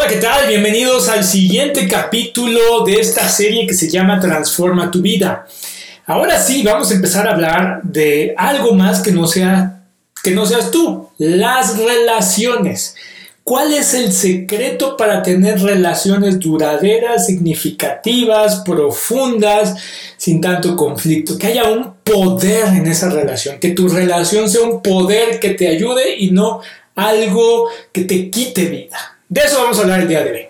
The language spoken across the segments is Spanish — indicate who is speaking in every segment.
Speaker 1: Hola, ¿qué tal? Bienvenidos al siguiente capítulo de esta serie que se llama Transforma tu vida. Ahora sí, vamos a empezar a hablar de algo más que no sea que no seas tú, las relaciones. ¿Cuál es el secreto para tener relaciones duraderas, significativas, profundas, sin tanto conflicto? Que haya un poder en esa relación, que tu relación sea un poder que te ayude y no algo que te quite vida. De eso vamos a hablar el día de hoy.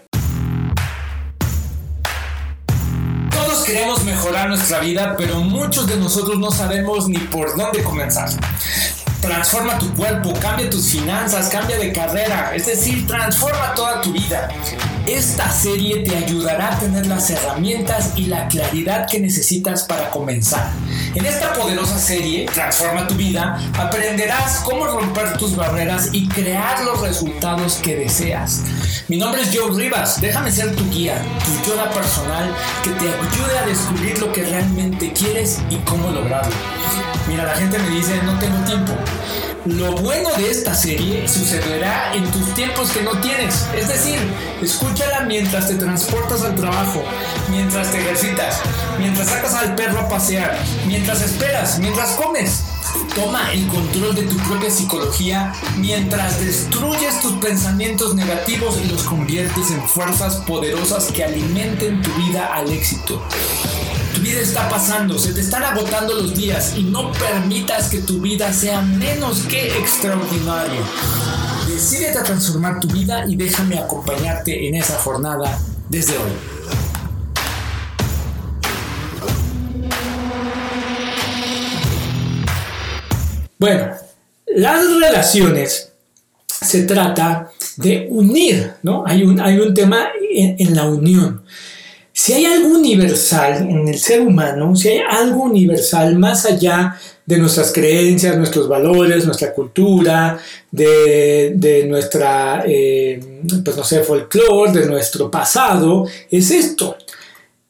Speaker 1: Todos queremos mejorar nuestra vida, pero muchos de nosotros no sabemos ni por dónde comenzar. Transforma tu cuerpo, cambia tus finanzas, cambia de carrera, es decir, transforma toda tu vida. Esta serie te ayudará a tener las herramientas y la claridad que necesitas para comenzar. En esta poderosa serie, Transforma tu vida, aprenderás cómo romper tus barreras y crear los resultados que deseas. Mi nombre es Joe Rivas, déjame ser tu guía, tu yoda personal que te ayude a descubrir lo que realmente quieres y cómo lograrlo. Mira, la gente me dice, no tengo tiempo. Lo bueno de esta serie sucederá en tus tiempos que no tienes. Es decir, escúchala mientras te transportas al trabajo, mientras te ejercitas, mientras sacas al perro a pasear, mientras esperas, mientras comes. Toma el control de tu propia psicología mientras destruyes tus pensamientos negativos y los conviertes en fuerzas poderosas que alimenten tu vida al éxito. Tu vida está pasando, se te están agotando los días y no permitas que tu vida sea menos que extraordinaria. Decídete a transformar tu vida y déjame acompañarte en esa jornada desde hoy. Bueno, las relaciones se trata de unir, ¿no? Hay un, hay un tema en, la unión. Si hay algo universal en el ser humano, si hay algo universal más allá de nuestras creencias, nuestros valores, nuestra cultura, de, de nuestra, eh, pues no sé, folclore, de nuestro pasado, es esto.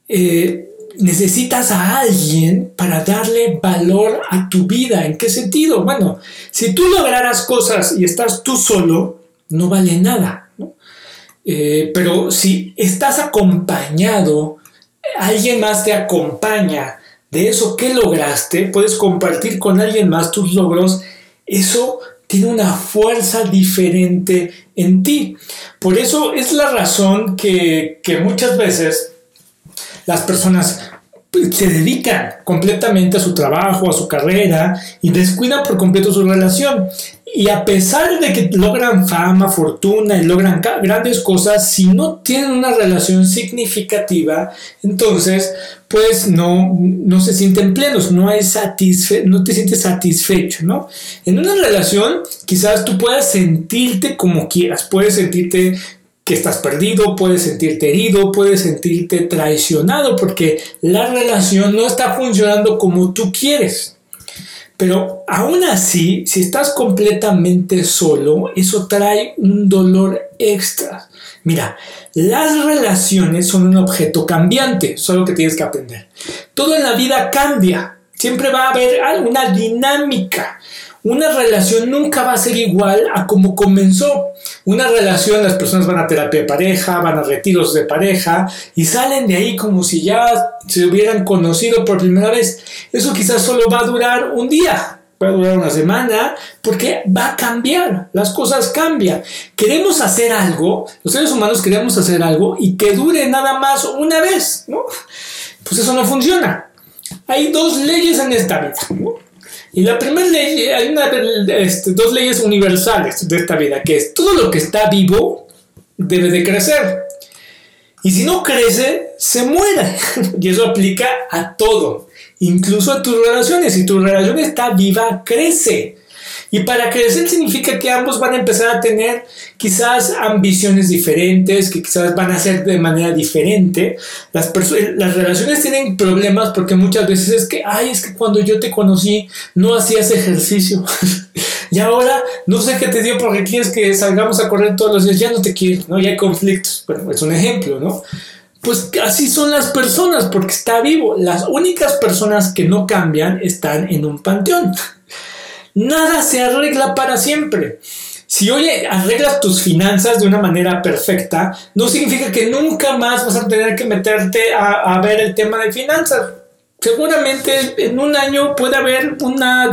Speaker 1: Eh, necesitas a alguien para darle valor a tu vida. ¿En qué sentido? Bueno, si tú lograras cosas y estás tú solo, no vale nada. ¿no? Eh, pero si estás acompañado, alguien más te acompaña de eso que lograste, puedes compartir con alguien más tus logros, eso tiene una fuerza diferente en ti. Por eso es la razón que, que muchas veces las personas se dedican completamente a su trabajo, a su carrera y descuidan por completo su relación. Y a pesar de que logran fama, fortuna y logran grandes cosas, si no tienen una relación significativa, entonces pues no, no se sienten plenos, no, es satisfe no te sientes satisfecho, ¿no? En una relación quizás tú puedas sentirte como quieras, puedes sentirte que estás perdido, puedes sentirte herido, puedes sentirte traicionado porque la relación no está funcionando como tú quieres. Pero aún así, si estás completamente solo, eso trae un dolor extra. Mira, las relaciones son un objeto cambiante, solo que tienes que aprender. Todo en la vida cambia, siempre va a haber una dinámica. Una relación nunca va a ser igual a como comenzó. Una relación, las personas van a terapia de pareja, van a retiros de pareja y salen de ahí como si ya se hubieran conocido por primera vez. Eso quizás solo va a durar un día, va a durar una semana, porque va a cambiar, las cosas cambian. Queremos hacer algo, los seres humanos queremos hacer algo y que dure nada más una vez, ¿no? Pues eso no funciona. Hay dos leyes en esta vida, ¿no? Y la primera ley, hay una, este, dos leyes universales de esta vida, que es todo lo que está vivo debe de crecer. Y si no crece, se muere. y eso aplica a todo, incluso a tus relaciones. Si tu relación está viva, crece. Y para crecer significa que ambos van a empezar a tener quizás ambiciones diferentes, que quizás van a ser de manera diferente. Las, las relaciones tienen problemas porque muchas veces es que, ay, es que cuando yo te conocí no hacías ejercicio. y ahora no sé qué te dio porque quieres que salgamos a correr todos los días, ya no te quiero, ¿no? Ya hay conflictos. Bueno, es un ejemplo, ¿no? Pues así son las personas porque está vivo. Las únicas personas que no cambian están en un panteón. Nada se arregla para siempre. Si hoy arreglas tus finanzas de una manera perfecta, no significa que nunca más vas a tener que meterte a, ver el tema de finanzas. Seguramente en un año puede haber, una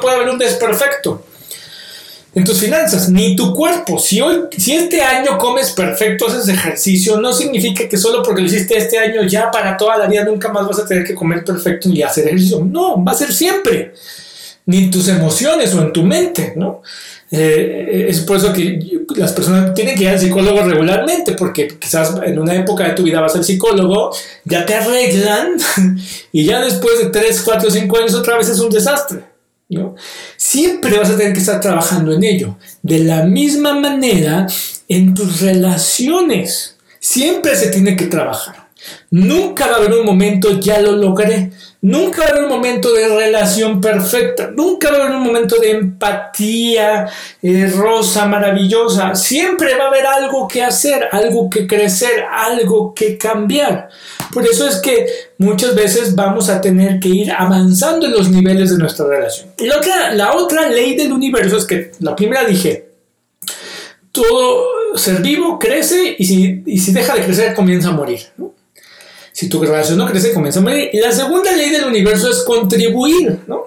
Speaker 1: puede haber un desperfecto en tus finanzas, ni tu cuerpo. Si, hoy, si este año comes perfecto, haces ejercicio, no significa que solo porque lo hiciste este año ya para toda la vida nunca más vas a tener que comer perfecto ni hacer ejercicio. No, va a ser siempre. Ni en tus emociones o en tu mente, ¿no? Eh, es por eso que las personas tienen que ir al psicólogo regularmente, porque quizás en una época de tu vida vas al psicólogo, ya te arreglan y ya después de 3, 4, 5 años otra vez es un desastre. ¿no? Siempre vas a tener que estar trabajando en ello. De la misma manera, en tus relaciones, siempre se tiene que trabajar. Nunca va a haber un momento, ya lo logré. Nunca va a haber un momento de relación perfecta, nunca va a haber un momento de empatía eh, rosa, maravillosa. Siempre va a haber algo que hacer, algo que crecer, algo que cambiar. Por eso es que muchas veces vamos a tener que ir avanzando en los niveles de nuestra relación. Y la otra, ley del universo es que la primera dije, todo ser vivo crece y si, deja de crecer comienza a morir. Si tu relación no crece, comienza a morir. La segunda ley del universo es contribuir, ¿no?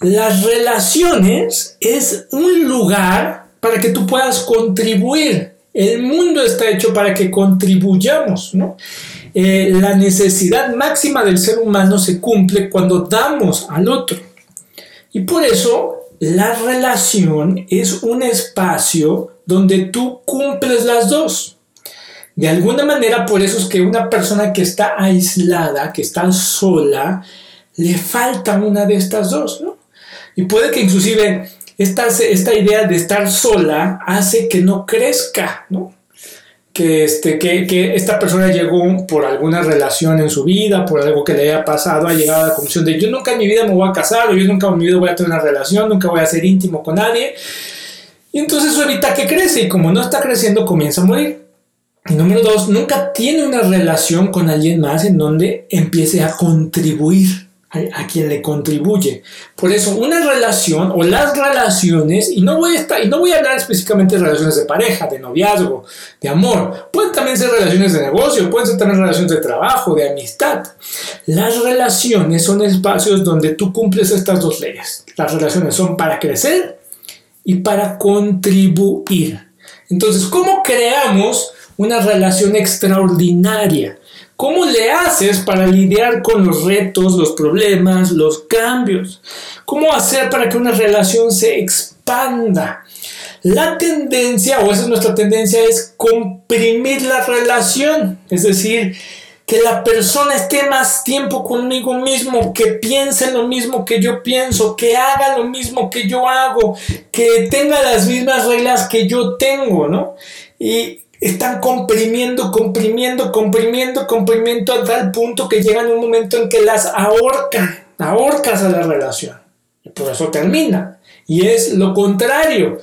Speaker 1: Las relaciones es un lugar para que tú puedas contribuir. El mundo está hecho para que contribuyamos, ¿no? Eh, la necesidad máxima del ser humano se cumple cuando damos al otro. Y por eso la relación es un espacio donde tú cumples las dos. De alguna manera, por eso es que una persona que está aislada, que está sola, le falta una de estas dos, ¿no? Y puede que inclusive esta, esta idea de estar sola hace que no crezca, ¿no? Que, este, que, que, esta persona llegó por alguna relación en su vida, por algo que le haya pasado, ha llegado a la conclusión de yo nunca en mi vida me voy a casar, o yo nunca en mi vida voy a tener una relación, nunca voy a ser íntimo con nadie. Y entonces eso evita que crece y como no está creciendo comienza a morir. Número dos, nunca tiene una relación con alguien más en donde empiece a contribuir a, quien le contribuye. Por eso, una relación o las relaciones, y no voy a estar, y no voy a hablar específicamente de relaciones de pareja, de noviazgo, de amor, pueden también ser relaciones de negocio, pueden ser también relaciones de trabajo, de amistad. Las relaciones son espacios donde tú cumples estas dos leyes. Las relaciones son para crecer y para contribuir. Entonces, ¿cómo creamos una relación extraordinaria. ¿Cómo le haces para lidiar con los retos, los problemas, los cambios? ¿Cómo hacer para que una relación se expanda? La tendencia, o esa es nuestra tendencia, es comprimir la relación. Es decir, que la persona esté más tiempo conmigo mismo, que piense lo mismo que yo pienso, que haga lo mismo que yo hago, que tenga las mismas reglas que yo tengo, ¿no? Y están comprimiendo, comprimiendo, comprimiendo, comprimiendo a tal punto que llegan un momento en que las ahorcan, ahorcas a la relación. Y por eso termina. Y es lo contrario.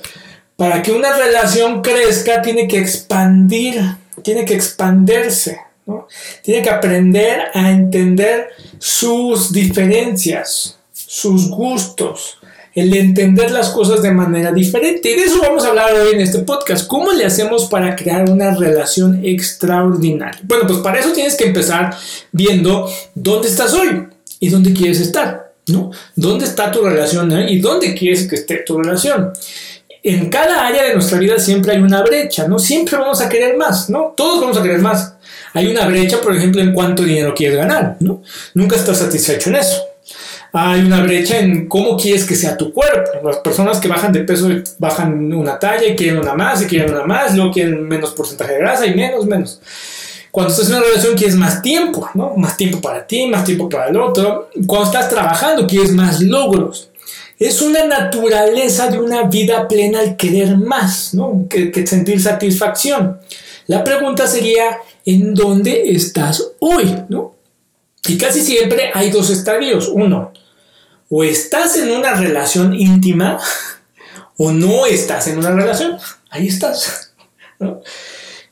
Speaker 1: Para que una relación crezca tiene que expandir, tiene que expandirse. ¿no? Tiene que aprender a entender sus diferencias, sus gustos, el entender las cosas de manera diferente. Y de eso vamos a hablar hoy en este podcast. ¿Cómo le hacemos para crear una relación extraordinaria? Bueno, pues para eso tienes que empezar viendo dónde estás hoy y dónde quieres estar, ¿no? ¿Dónde está tu relación y dónde quieres que esté tu relación? En cada área de nuestra vida siempre hay una brecha, ¿no? Siempre vamos a querer más, ¿no? Todos vamos a querer más. Hay una brecha, por ejemplo, en cuánto dinero quieres ganar, ¿no? Nunca estás satisfecho en eso hay una brecha en cómo quieres que sea tu cuerpo. Las personas que bajan de peso bajan una talla y quieren una más y quieren una más, luego quieren menos porcentaje de grasa y menos, menos. Cuando estás en una relación quieres más tiempo, ¿no? Más tiempo para ti, más tiempo para el otro. Cuando estás trabajando quieres más logros. Es una naturaleza de una vida plena el querer más, ¿no? Que, que sentir satisfacción. La pregunta sería, ¿en dónde estás hoy, ¿no? Y casi siempre hay dos estadios. Uno, o estás en una relación íntima o no estás en una relación. Ahí estás.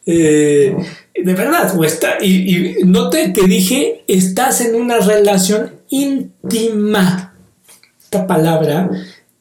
Speaker 1: Eh, de verdad, o está, y, y note que dije, estás en una relación íntima. Esta palabra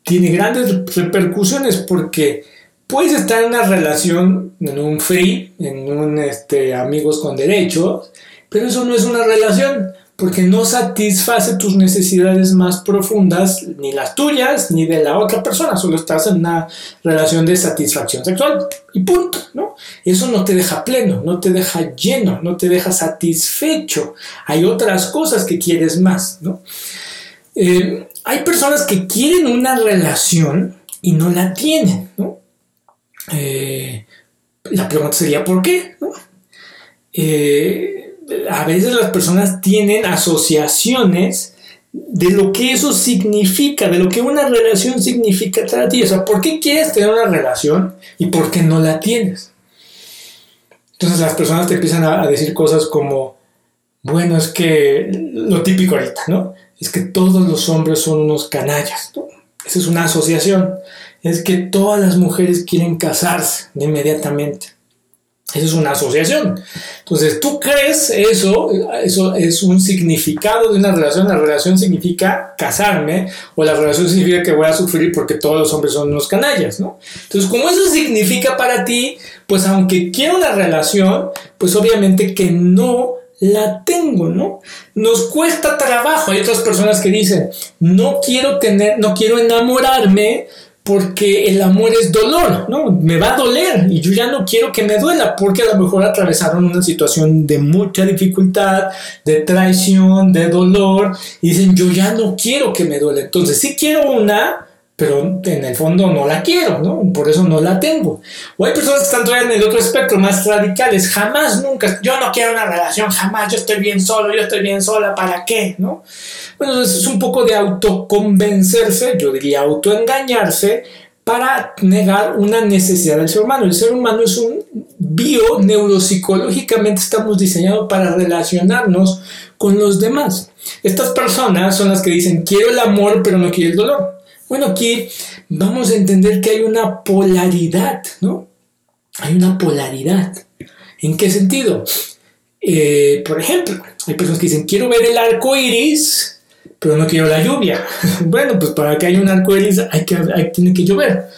Speaker 1: tiene grandes repercusiones porque puedes estar en una relación, en un free, en un este, amigos con derechos, pero eso no es una relación porque no satisface tus necesidades más profundas, ni las tuyas, ni de la otra persona, solo estás en una relación de satisfacción sexual y punto, ¿no? Eso no te deja pleno, no te deja lleno, no te deja satisfecho. Hay otras cosas que quieres más, ¿no? Eh, hay personas que quieren una relación y no la tienen, ¿no? Eh, la pregunta sería ¿por qué? Eh, a veces las personas tienen asociaciones de lo que eso significa, de lo que una relación significa para ti. O sea, ¿por qué quieres tener una relación y por qué no la tienes? Entonces las personas te empiezan a, decir cosas como, bueno, es que lo típico ahorita, ¿no? Es que todos los hombres son unos canallas. Esa es una asociación. Es que todas las mujeres quieren casarse inmediatamente. Eso es una asociación. Entonces, tú crees eso, eso es un significado de una relación. La relación significa casarme, o la relación significa que voy a sufrir porque todos los hombres son unos canallas, ¿no? Entonces, como eso significa para ti, pues aunque quiero una relación, pues obviamente que no la tengo, ¿no? Nos cuesta trabajo. Hay otras personas que dicen, no quiero tener, no quiero enamorarme porque el amor es dolor, ¿no? Me va a doler y yo ya no quiero que me duela porque a lo mejor atravesaron una situación de mucha dificultad, de traición, de dolor y dicen, yo ya no quiero que me duele. Entonces, sí quiero una, pero en el fondo no la quiero, ¿no? Por eso no la tengo. O hay personas que están todavía en el otro espectro, más radicales, jamás, nunca, yo no quiero una relación, jamás, yo estoy bien solo, yo estoy bien sola, ¿para qué? ¿No? Bueno, es un poco de autoconvencerse, yo diría autoengañarse, para negar una necesidad del ser humano. El ser humano es un bio, neuropsicológicamente estamos diseñados para relacionarnos con los demás. Estas personas son las que dicen, quiero el amor, pero no quiero el dolor. Bueno, aquí vamos a entender que hay una polaridad, ¿no? Hay una polaridad. ¿En qué sentido? Eh, por ejemplo, hay personas que dicen, quiero ver el arco iris, pero no quiero la lluvia. bueno, pues para que haya un arco iris hay que, hay, tiene que llover.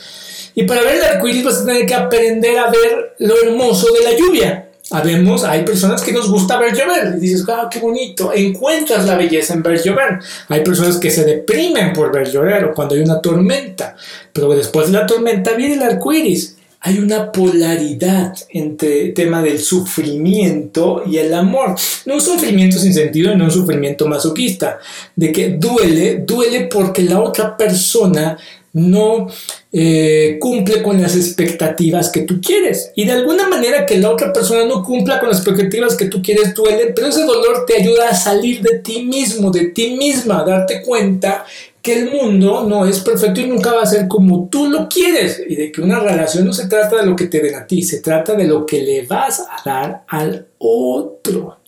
Speaker 1: Y para ver el arco iris vas a tener que aprender a ver lo hermoso de la lluvia. Habemos, hay personas que nos gusta ver llover y dices, ah, qué bonito, encuentras la belleza en ver llover. Hay personas que se deprimen por ver llover o cuando hay una tormenta, pero después de la tormenta viene el arco iris. Hay una polaridad entre el tema del sufrimiento y el amor. No un sufrimiento sin sentido, no un sufrimiento masoquista, de que duele, duele porque la otra persona no eh, cumple con las expectativas que tú quieres. Y de alguna manera que la otra persona no cumpla con las expectativas que tú quieres duele, pero ese dolor te ayuda a salir de ti mismo, de ti misma, a darte cuenta que el mundo no es perfecto y nunca va a ser como tú lo quieres. Y de que una relación no se trata de lo que te den a ti, se trata de lo que le vas a dar al otro.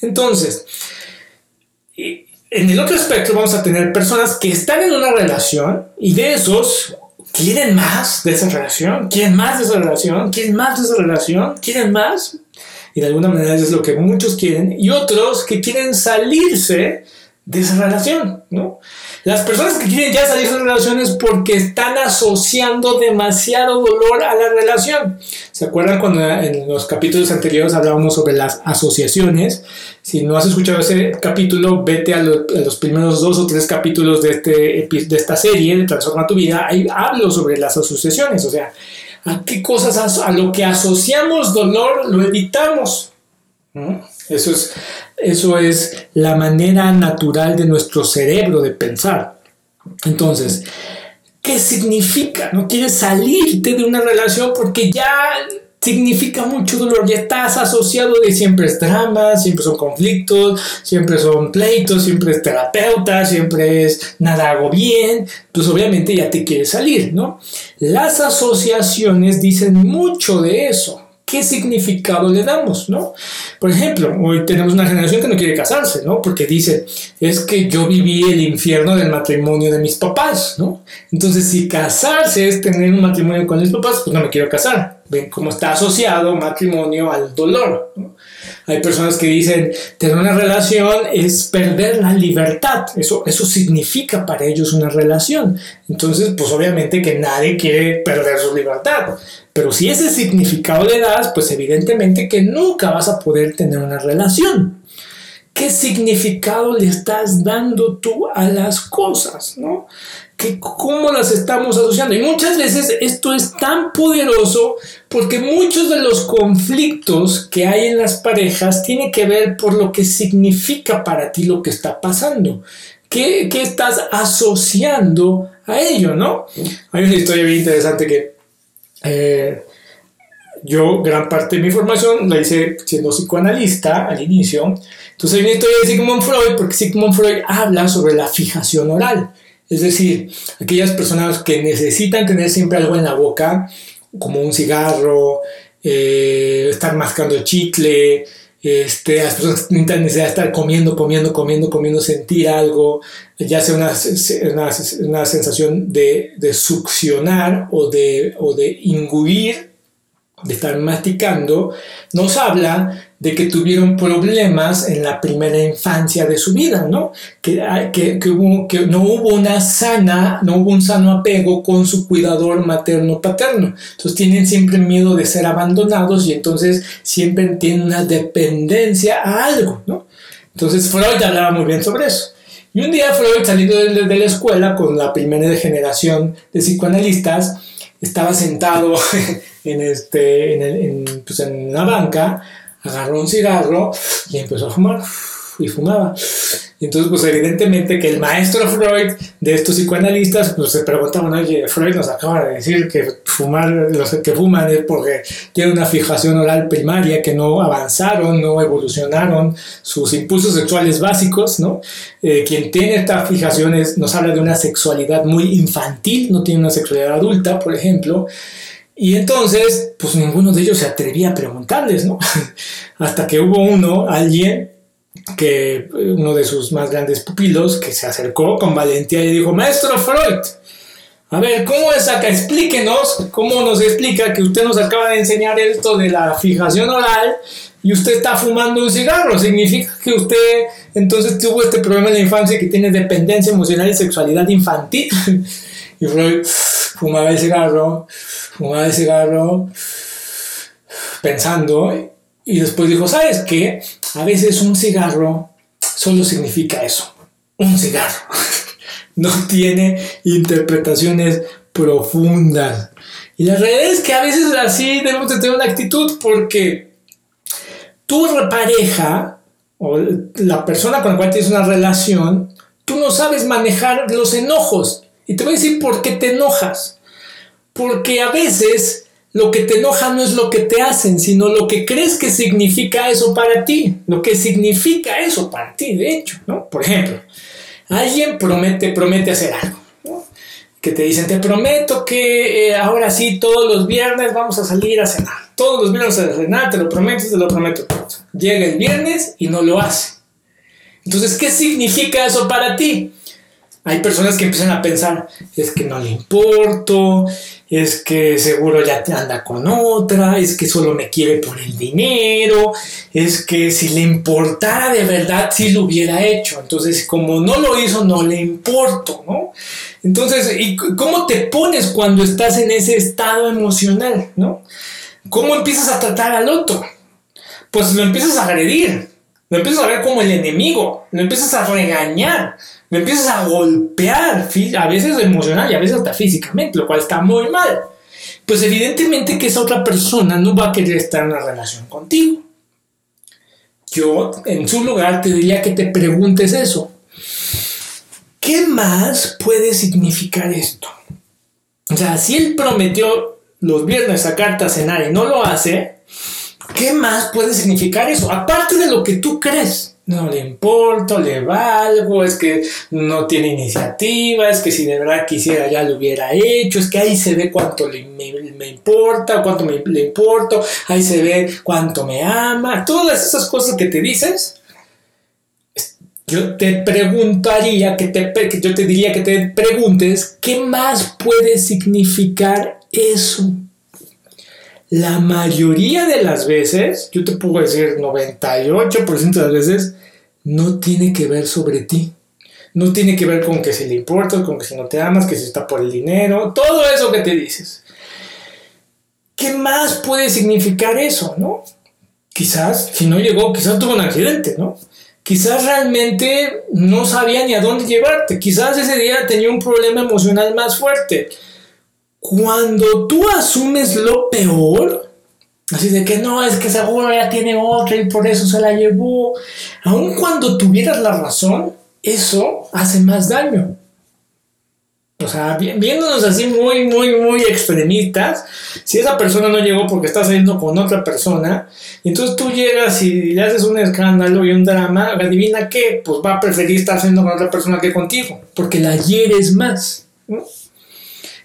Speaker 1: Entonces, en el otro espectro vamos a tener personas que están en una relación y de esos quieren más de esa relación, quieren más de esa relación, quieren más de esa relación, quieren más. Y de alguna manera eso es lo que muchos quieren. Y otros que quieren salirse de esa relación, ¿no? Las personas que quieren ya salir de esa relación es porque están asociando demasiado dolor a la relación. ¿Se acuerdan cuando en los capítulos anteriores hablábamos sobre las asociaciones? Si no has escuchado ese capítulo, vete a, los primeros dos o tres capítulos de, este, de esta serie de Transforma tu vida. Ahí hablo sobre las asociaciones, o sea, a qué cosas, a lo que asociamos dolor, lo evitamos. Eso es, eso es la manera natural de nuestro cerebro de pensar. Entonces, ¿qué significa? No quieres salirte de una relación porque ya significa mucho dolor, ya estás asociado de siempre es drama, siempre son conflictos, siempre son pleitos, siempre es terapeuta, siempre es nada hago bien, pues obviamente ya te quieres salir, ¿no? Las asociaciones dicen mucho de eso qué significado le damos, ¿no? Por ejemplo, hoy tenemos una generación que no quiere casarse, ¿no? Porque dice, es que yo viví el infierno del matrimonio de mis papás, ¿no? Entonces, si casarse es tener un matrimonio con mis papás, pues no me quiero casar. ven cómo está asociado matrimonio al dolor. Hay personas que dicen, tener una relación es perder la libertad, eso, eso significa para ellos una relación. Entonces, pues obviamente que nadie quiere perder su libertad, pero si ese significado le das, pues evidentemente que nunca vas a poder tener una relación. ¿Qué significado le estás dando tú a las cosas? ¿no? ¿Cómo las estamos asociando? Y muchas veces esto es tan poderoso porque muchos de los conflictos que hay en las parejas tienen que ver por lo que significa para ti lo que está pasando. ¿Qué, estás asociando a ello? ¿no? Hay una historia bien interesante que... Eh, yo gran parte de mi formación la hice siendo psicoanalista al inicio. Entonces hay una historia de Sigmund Freud porque Sigmund Freud habla sobre la fijación oral. Es decir, aquellas personas que necesitan tener siempre algo en la boca, como un cigarro, eh, estar mascando chicle, este, las personas que necesitan necesidad de estar comiendo, comiendo, comiendo, comiendo, sentir algo, ya sea una, una, sensación de, de, succionar o de, o de de estar masticando, nos habla de que tuvieron problemas en la primera infancia de su vida, ¿no? Que, que, que, hubo, que no hubo una sana, no hubo un sano apego con su cuidador materno-paterno. Entonces tienen siempre miedo de ser abandonados y entonces siempre tienen una dependencia a algo, ¿no? Entonces Freud hablaba muy bien sobre eso. Y un día Freud, saliendo de, de la escuela con la primera generación de psicoanalistas, estaba sentado en, este, en, en, pues en una banca, agarró un cigarro y empezó a fumar y fumaba. Entonces, pues evidentemente que el maestro Freud de estos psicoanalistas, pues se preguntaban, oye, Freud nos acaba de decir que fumar, los que fuman es porque tienen una fijación oral primaria, que no avanzaron, no evolucionaron sus impulsos sexuales básicos, ¿no? Eh, quien tiene estas fijaciones nos habla de una sexualidad muy infantil, no tiene una sexualidad adulta, por ejemplo. Y entonces, pues ninguno de ellos se atrevía a preguntarles, ¿no? Hasta que hubo uno, alguien, que uno de sus más grandes pupilos, que se acercó con valentía y dijo, Maestro Freud, a ver, ¿cómo es acá? Explíquenos, ¿cómo nos explica que usted nos acaba de enseñar esto de la fijación oral y usted está fumando un cigarro? ¿Significa que usted entonces tuvo este problema en la infancia que tiene dependencia emocional y sexualidad infantil? y Freud fumaba el cigarro, fumaba el cigarro, pensando, y después dijo, ¿sabes qué? A veces un cigarro solo significa eso, un cigarro. no tiene interpretaciones profundas. Y la realidad es que a veces así debemos de tener una actitud porque tu pareja o la persona con la cual tienes una relación, tú no sabes manejar los enojos. Y te voy a decir por qué te enojas. Porque a veces lo que te enoja no es lo que te hacen, sino lo que crees que significa eso para ti. Lo que significa eso para ti, de hecho, ¿no? Por ejemplo, alguien promete, promete hacer algo. Que te dicen, te prometo que eh, ahora sí, todos los viernes vamos a salir a cenar. Todos los viernes a cenar, te lo prometo, te lo prometo. Llega el viernes y no lo hace. Entonces, ¿qué significa eso para ti? Hay personas que empiezan a pensar, es que no le importo, es que seguro ya te anda con otra, es que solo me quiere por el dinero, es que si le importara de verdad, sí lo hubiera hecho. Entonces, como no lo hizo, no le importo, ¿no? Entonces, ¿y cómo te pones cuando estás en ese estado emocional, ¿no? ¿Cómo empiezas a tratar al otro? Pues lo empiezas a agredir, lo empiezas a ver como el enemigo, lo empiezas a regañar, me empiezas a golpear, a veces emocional y a veces hasta físicamente, lo cual está muy mal. Pues evidentemente que esa otra persona no va a querer estar en una relación contigo. Yo, en su lugar, te diría que te preguntes eso. ¿Qué más puede significar esto? O sea, si él prometió los viernes sacarte a cenar y no lo hace, ¿qué más puede significar eso? Aparte de lo que tú crees no le importa, le valgo, es que no tiene iniciativa, es que si de verdad quisiera ya lo hubiera hecho, es que ahí se ve cuánto le, me, importa, cuánto me, le importo, ahí se ve cuánto me ama, todas esas cosas que te dices, yo te preguntaría, que te, que yo te diría que te preguntes, ¿qué más puede significar eso? La mayoría de las veces, yo te puedo decir 98% de las veces, no tiene que ver sobre ti. No tiene que ver con que si le importas, con que si no te amas, que si está por el dinero, todo eso que te dices. ¿Qué más puede significar eso, no? Quizás, si no llegó, quizás tuvo un accidente, ¿no? Quizás realmente no sabía ni a dónde llevarte. Quizás ese día tenía un problema emocional más fuerte. Cuando tú asumes lo peor, así de que no, es que seguro ya tiene otra y por eso se la llevó, aun cuando tuvieras la razón, eso hace más daño. O sea, viéndonos así muy, muy, muy extremistas, si esa persona no llegó porque está saliendo con otra persona, y entonces tú llegas y le haces un escándalo y un drama, adivina qué, pues va a preferir estar saliendo con otra persona que contigo, porque la hieres más.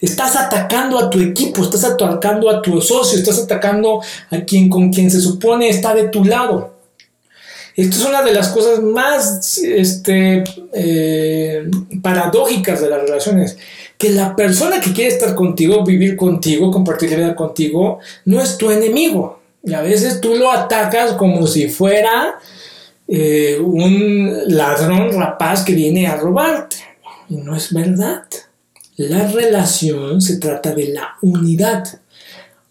Speaker 1: Estás atacando a tu equipo, estás atacando a tu socio, estás atacando a quien con quien se supone está de tu lado. Esto es una de las cosas más este, eh, paradójicas de las relaciones. Que la persona que quiere estar contigo, vivir contigo, compartir la vida contigo, no es tu enemigo. Y a veces tú lo atacas como si fuera eh, un ladrón rapaz que viene a robarte. Y no es verdad. La relación se trata de la unidad.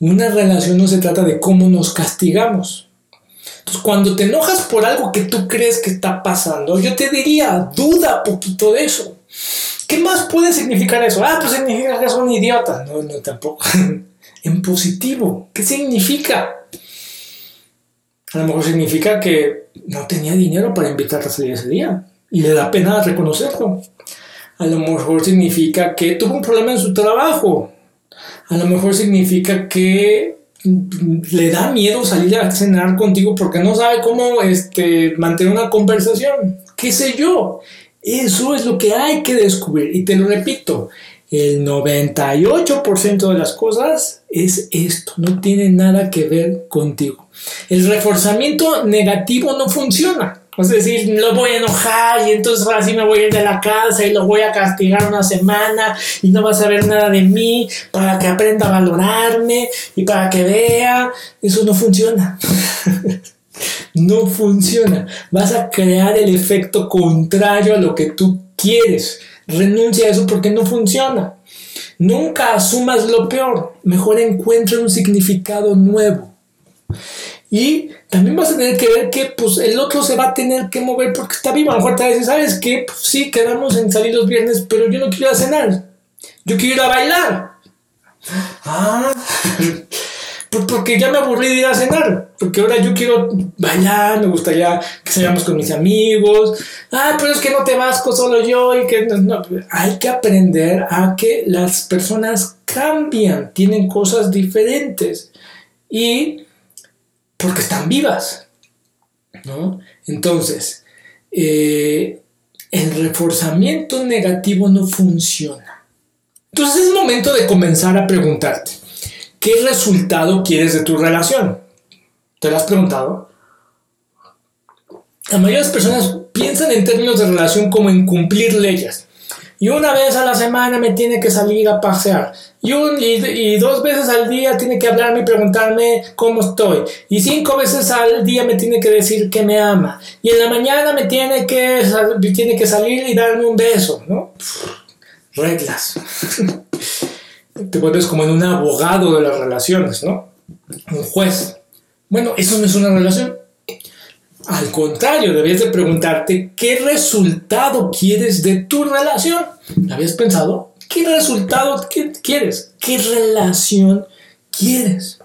Speaker 1: Una relación no se trata de cómo nos castigamos. Entonces, cuando te enojas por algo que tú crees que está pasando, yo te diría, duda poquito de eso. ¿Qué más puede significar eso? Ah, pues significa que es un idiota. No, no, tampoco. en positivo. ¿Qué significa? A lo mejor significa que no tenía dinero para invitarte a salir ese día. Y le da pena reconocerlo. A lo mejor significa que tuvo un problema en su trabajo. A lo mejor significa que le da miedo salir a cenar contigo porque no sabe cómo este, mantener una conversación. ¿Qué sé yo? Eso es lo que hay que descubrir. Y te lo repito, el 98% de las cosas es esto, no tiene nada que ver contigo. El reforzamiento negativo no funciona. Es decir, lo voy a enojar y entonces así me voy a ir de la casa y lo voy a castigar una semana y no va a saber nada de mí para que aprenda a valorarme y para que vea. Eso no funciona. no funciona. Vas a crear el efecto contrario a lo que tú quieres. Renuncia a eso porque no funciona. Nunca asumas lo peor. Mejor encuentra un significado nuevo. Y también vas a tener que ver que pues, el otro se va a tener que mover porque está vivo. A lo mejor te va ¿sabes qué? Pues, sí, quedamos en salir los viernes, pero yo no quiero ir a cenar. Yo quiero ir a bailar. Ah, pues porque ya me aburrí de ir a cenar. Porque ahora yo quiero bailar, me gustaría que salgamos con mis amigos. Ah, pero es que no te vas con solo yo y que no. Hay que aprender a que las personas cambian, tienen cosas diferentes. Y porque están vivas. ¿no? Entonces, eh, el reforzamiento negativo no funciona. Entonces es momento de comenzar a preguntarte, ¿qué resultado quieres de tu relación? ¿Te lo has preguntado? La mayoría de las personas piensan en términos de relación como en cumplir leyes. Y una vez a la semana me tiene que salir a pasear. Y, y, dos veces al día tiene que hablarme y preguntarme cómo estoy. Y cinco veces al día me tiene que decir que me ama. Y en la mañana me tiene que, tiene que salir y darme un beso, ¿no? Reglas. Te vuelves como en un abogado de las relaciones, ¿no? Un juez. Bueno, eso no es una relación. Al contrario, debías de preguntarte qué resultado quieres de tu relación. ¿Habías pensado? ¿Qué resultado quieres? ¿Qué relación quieres?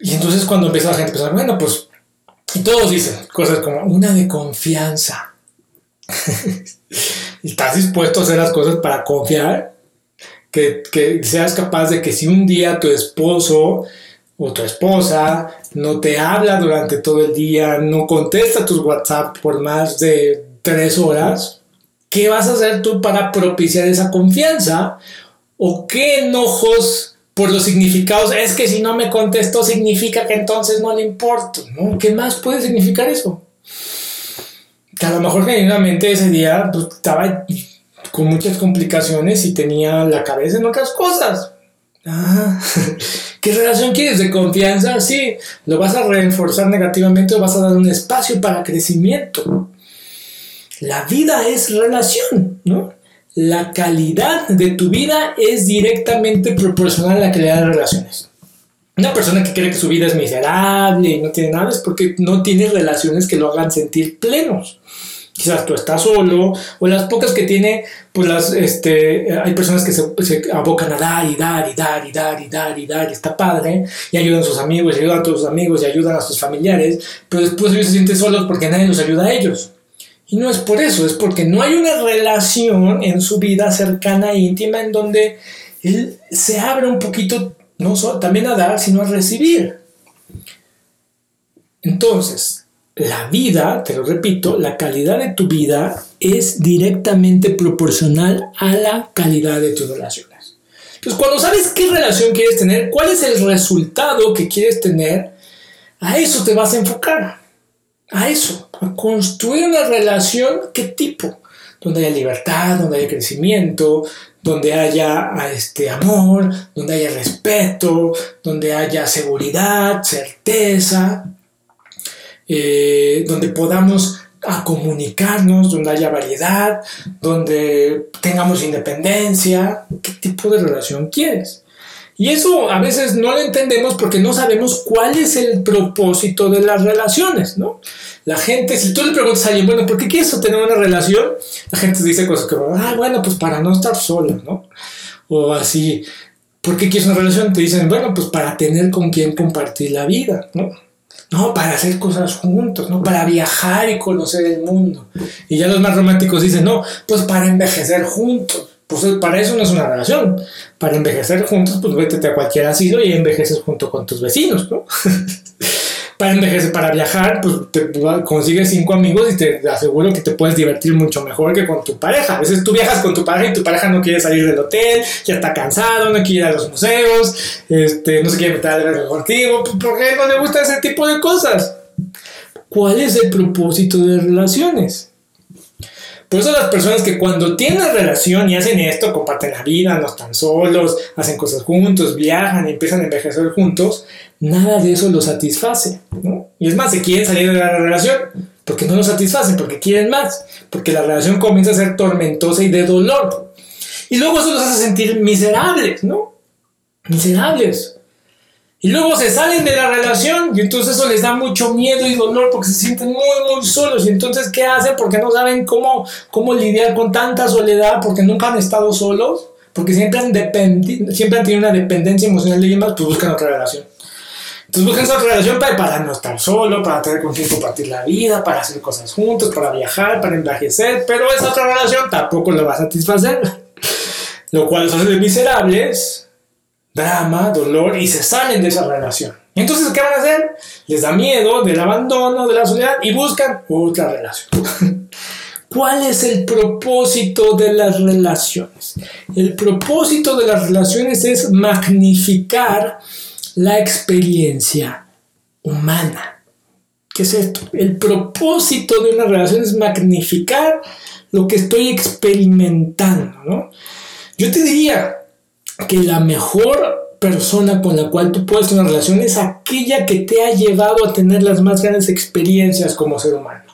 Speaker 1: Y entonces cuando empieza la gente a pensar, bueno, pues, y todos dicen cosas como una de confianza. ¿Estás dispuesto a hacer las cosas para confiar? Que, que seas capaz de que si un día tu esposo o tu esposa no te habla durante todo el día, no contesta tus WhatsApp por más de tres horas, ¿qué vas a hacer tú para propiciar esa confianza? ¿O qué enojos por los significados? Es que si no me contestó significa que entonces no le importo, ¿no? ¿Qué más puede significar eso? Que a lo mejor genuinamente ese día pues, estaba con muchas complicaciones y tenía la cabeza en otras cosas. Ah, ¿Qué relación quieres? ¿De confianza? Sí. ¿Lo vas a reforzar negativamente o vas a dar un espacio para crecimiento? La vida es relación, ¿no? La calidad de tu vida es directamente proporcional a la calidad de relaciones. Una persona que cree que su vida es miserable y no tiene nada es porque no tiene relaciones que lo hagan sentir plenos. Quizás tú estás solo, o las pocas que tiene, pues las, este, hay personas que se, se, abocan a dar y dar y dar y dar y dar y dar, y está padre, y ayudan a sus amigos, y ayudan a sus amigos, y ayudan a sus familiares, pero después ellos se sienten solos porque nadie los ayuda a ellos. Y no es por eso, es porque no hay una relación en su vida cercana e íntima en donde él se abre un poquito, no solo, también a dar, sino a recibir. Entonces, la vida, te lo repito, la calidad de tu vida es directamente proporcional a la calidad de tus relaciones. Entonces, cuando sabes qué relación quieres tener, cuál es el resultado que quieres tener, a eso te vas a enfocar. A eso, a construir una relación, ¿qué tipo? Donde haya libertad, donde haya crecimiento, donde haya este, amor, donde haya respeto, donde haya seguridad, certeza, eh, donde podamos a comunicarnos, donde haya variedad, donde tengamos independencia, qué tipo de relación quieres. Y eso a veces no lo entendemos porque no sabemos cuál es el propósito de las relaciones, ¿no? La gente, si tú le preguntas a alguien, bueno, ¿por qué quieres tener una relación? La gente dice cosas como, ah, bueno, pues para no estar sola, ¿no? O así, ¿por qué quieres una relación? Te dicen, bueno, pues para tener con quien compartir la vida, ¿no? No, para hacer cosas juntos, ¿no? Para viajar y conocer el mundo. Y ya los más románticos dicen, no, pues para envejecer juntos. Pues para eso no es una relación. Para envejecer juntos, pues vete a cualquier asilo y envejeces junto con tus vecinos, ¿no? para envejecer, para viajar, pues te consigues cinco amigos y te aseguro que te puedes divertir mucho mejor que con tu pareja. A veces tú viajas con tu pareja y tu pareja no quiere salir del hotel, ya está cansado, no quiere ir a los museos, este, no se quiere meter al deportivo, pues, ¿por qué no le gusta ese tipo de cosas? ¿Cuál es el propósito de relaciones? Por eso las personas que cuando tienen relación y hacen esto, comparten la vida, no están solos, hacen cosas juntos, viajan y empiezan a envejecer juntos, nada de eso los satisface. Y es más, se quieren salir de la relación porque no los satisfacen, porque quieren más, porque la relación comienza a ser tormentosa y de dolor. Y luego eso los hace sentir miserables, ¿no? Miserables. Y luego se salen de la relación y entonces eso les da mucho miedo y dolor porque se sienten muy, muy solos. Y entonces, ¿qué hacen? Porque no saben cómo, cómo lidiar con tanta soledad, porque nunca han estado solos, porque siempre han, siempre han tenido una dependencia emocional de alguien más, pues buscan otra relación. Entonces buscan otra relación para, para no estar solo, para tener con quien compartir la vida, para hacer cosas juntos, para viajar, para envejecer, pero esa otra relación tampoco lo va a satisfacer. Lo cual los hace miserables drama, dolor y se salen de esa relación. Entonces, ¿qué van a hacer? Les da miedo del abandono, de la soledad y buscan otra relación. ¿Cuál es el propósito de las relaciones? El propósito de las relaciones es magnificar la experiencia humana. ¿Qué es esto? El propósito de una relación es magnificar lo que estoy experimentando, ¿no? Yo te diría, que la mejor persona con la cual tú puedes tener una relación es aquella que te ha llevado a tener las más grandes experiencias como ser humano.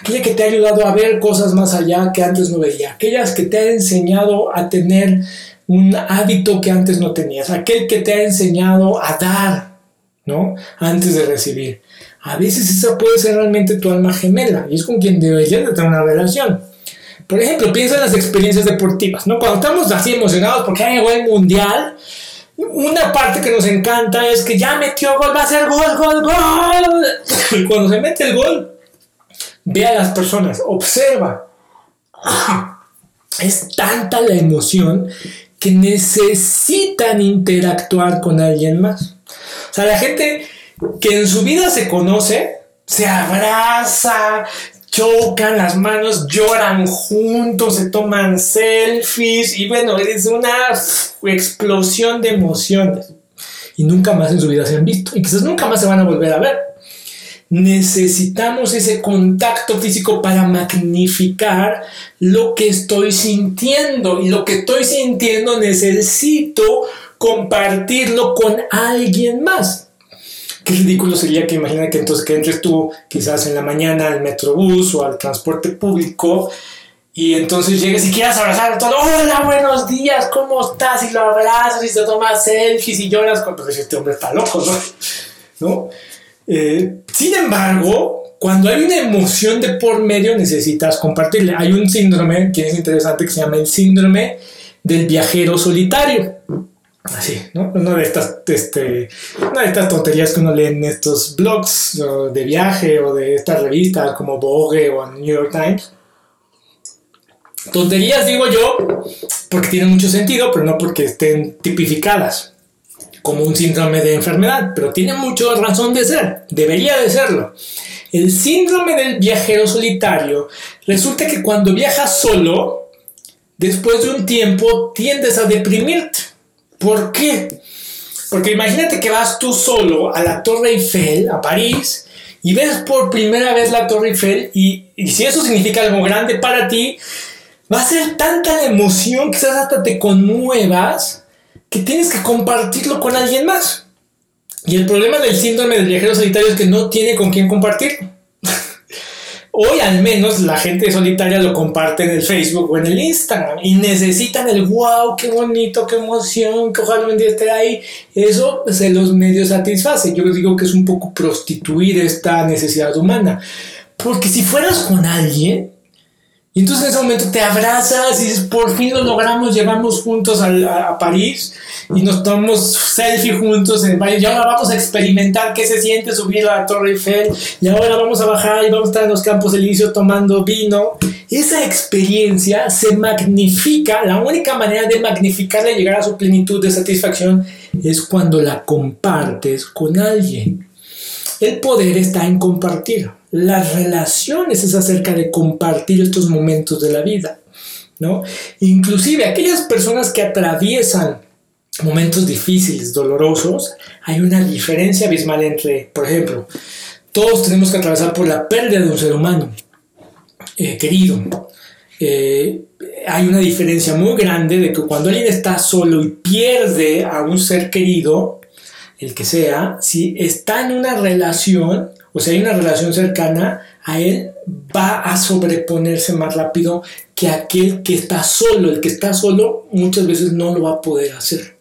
Speaker 1: Aquella que te ha ayudado a ver cosas más allá que antes no veía. Aquellas que te ha enseñado a tener un hábito que antes no tenías. Aquel que te ha enseñado a dar, ¿no? Antes de recibir. A veces esa puede ser realmente tu alma gemela y es con quien deberías de tener una relación. Por ejemplo, piensa en las experiencias deportivas, ¿no? Cuando estamos así emocionados porque hay el mundial, una parte que nos encanta es que ya metió gol, va a ser gol, gol, gol. Y cuando se mete el gol, ve a las personas, observa. Es tanta la emoción que necesitan interactuar con alguien más. O sea, la gente que en su vida se conoce, se abraza, chocan las manos, lloran juntos, se toman selfies y bueno, es una explosión de emociones. Y nunca más en su vida se han visto y quizás nunca más se van a volver a ver. Necesitamos ese contacto físico para magnificar lo que estoy sintiendo y lo que estoy sintiendo necesito compartirlo con alguien más. Qué ridículo sería que imagina que entonces que entres tú quizás en la mañana al metrobús o al transporte público y entonces llegues y quieras abrazar a todo, hola, buenos días, ¿cómo estás? Y lo abrazas y te tomas selfies y lloras cuando pues este hombre está loco, ¿no? Eh, sin embargo, cuando hay una emoción de por medio necesitas compartirle. Hay un síndrome que es interesante que se llama el síndrome del viajero solitario. Así, ¿no? Una de estas, este, una de estas tonterías que uno lee en estos blogs de viaje o de estas revistas como Vogue o New York Times. Tonterías digo yo porque tienen mucho sentido, pero no porque estén tipificadas como un síndrome de enfermedad, pero tiene mucha razón de ser, debería de serlo. El síndrome del viajero solitario resulta que cuando viajas solo, después de un tiempo tiendes a deprimirte ¿Por qué? Porque imagínate que vas tú solo a la Torre Eiffel, a París, y ves por primera vez la Torre Eiffel, y, si eso significa algo grande para ti, va a ser tanta la emoción, quizás hasta te conmuevas, que tienes que compartirlo con alguien más. Y el problema del síndrome del viajero solitario es que no tiene con quién compartirlo. Hoy al menos la gente solitaria lo comparte en el Facebook o en el Instagram y necesitan el wow, qué bonito, qué emoción, que ojalá un día esté ahí. Eso se los medio satisface. Yo digo que es un poco prostituir esta necesidad humana. Porque si fueras con alguien, y entonces en ese momento te abrazas y dices, por fin lo logramos, llevamos juntos a, París y nos tomamos selfie juntos en París y ahora vamos a experimentar qué se siente subir a la Torre Eiffel y ahora vamos a bajar y vamos a estar en los campos elíseos tomando vino. Esa experiencia se magnifica, la única manera de magnificarla y llegar a su plenitud de satisfacción es cuando la compartes con alguien. El poder está en compartir. Las relaciones es acerca de compartir estos momentos de la vida, ¿no? Inclusive aquellas personas que atraviesan momentos difíciles, dolorosos, hay una diferencia abismal entre, por ejemplo, todos tenemos que atravesar por la pérdida de un ser humano eh, querido. Eh, hay una diferencia muy grande de que cuando alguien está solo y pierde a un ser querido, el que sea, si está en una relación, o sea, hay una relación cercana, a él va a sobreponerse más rápido que aquel que está solo. El que está solo muchas veces no lo va a poder hacer.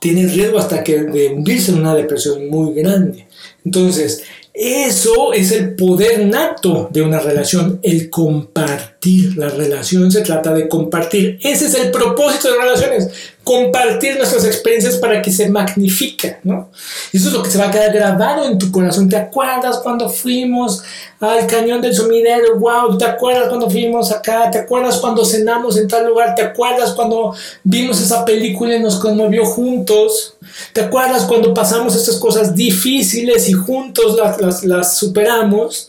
Speaker 1: Tiene riesgo hasta que de hundirse en una depresión muy grande. Entonces, eso es el poder nato de una relación, el compartir. La relación se trata de compartir. Ese es el propósito de las relaciones compartir nuestras experiencias para que se magnifique, ¿no? Y eso es lo que se va a quedar grabado en tu corazón. ¿Te acuerdas cuando fuimos al cañón del sumidero? ¡Wow! ¿Te acuerdas cuando fuimos acá? ¿Te acuerdas cuando cenamos en tal lugar? ¿Te acuerdas cuando vimos esa película y nos conmovió juntos? ¿Te acuerdas cuando pasamos estas cosas difíciles y juntos las, las, las superamos?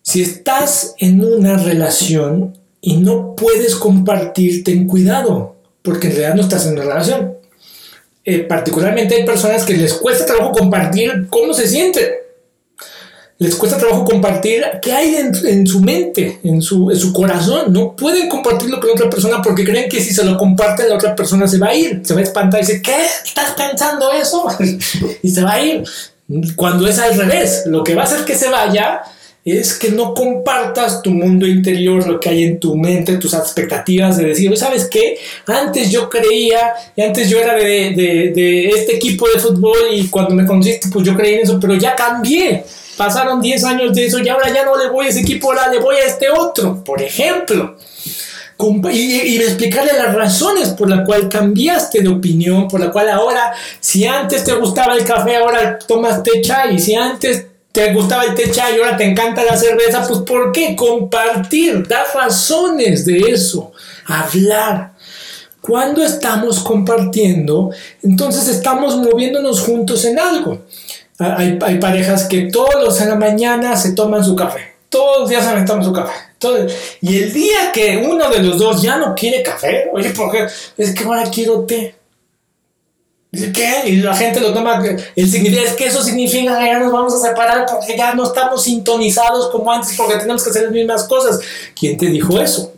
Speaker 1: Si estás en una relación y no puedes compartir, ten cuidado porque en realidad no estás en una relación. Eh, particularmente hay personas que les cuesta trabajo compartir cómo se sienten. Les cuesta trabajo compartir qué hay en, su mente, en su, en su, corazón. No pueden compartirlo con otra persona porque creen que si se lo comparten la otra persona se va a ir. Se va a espantar y dice, ¿qué? ¿Estás pensando eso? y se va a ir. Cuando es al revés, lo que va a hacer que se vaya es que no compartas tu mundo interior, lo que hay en tu mente, tus expectativas de decir, ¿sabes qué? Antes yo creía, y antes yo era de, este equipo de fútbol y cuando me conociste, pues yo creí en eso, pero ya cambié. Pasaron 10 años de eso y ahora ya no le voy a ese equipo, ahora le voy a este otro, por ejemplo. Y, y, explicarle las razones por las cuales cambiaste de opinión, por la cual ahora, si antes te gustaba el café, ahora tomas té chai, si antes te gustaba el techa y ahora te encanta la cerveza, pues ¿por qué? Compartir, dar razones de eso, hablar. Cuando estamos compartiendo, entonces estamos moviéndonos juntos en algo. Hay, parejas que todos los en la mañana se toman su café. Todos los días se toman su café. y el día que uno de los dos ya no quiere café, oye, porque es que ahora quiero té. ¿Qué? Y la gente lo toma. El significado es que eso significa que ya nos vamos a separar porque ya no estamos sintonizados como antes, porque tenemos que hacer las mismas cosas. ¿Quién te dijo eso?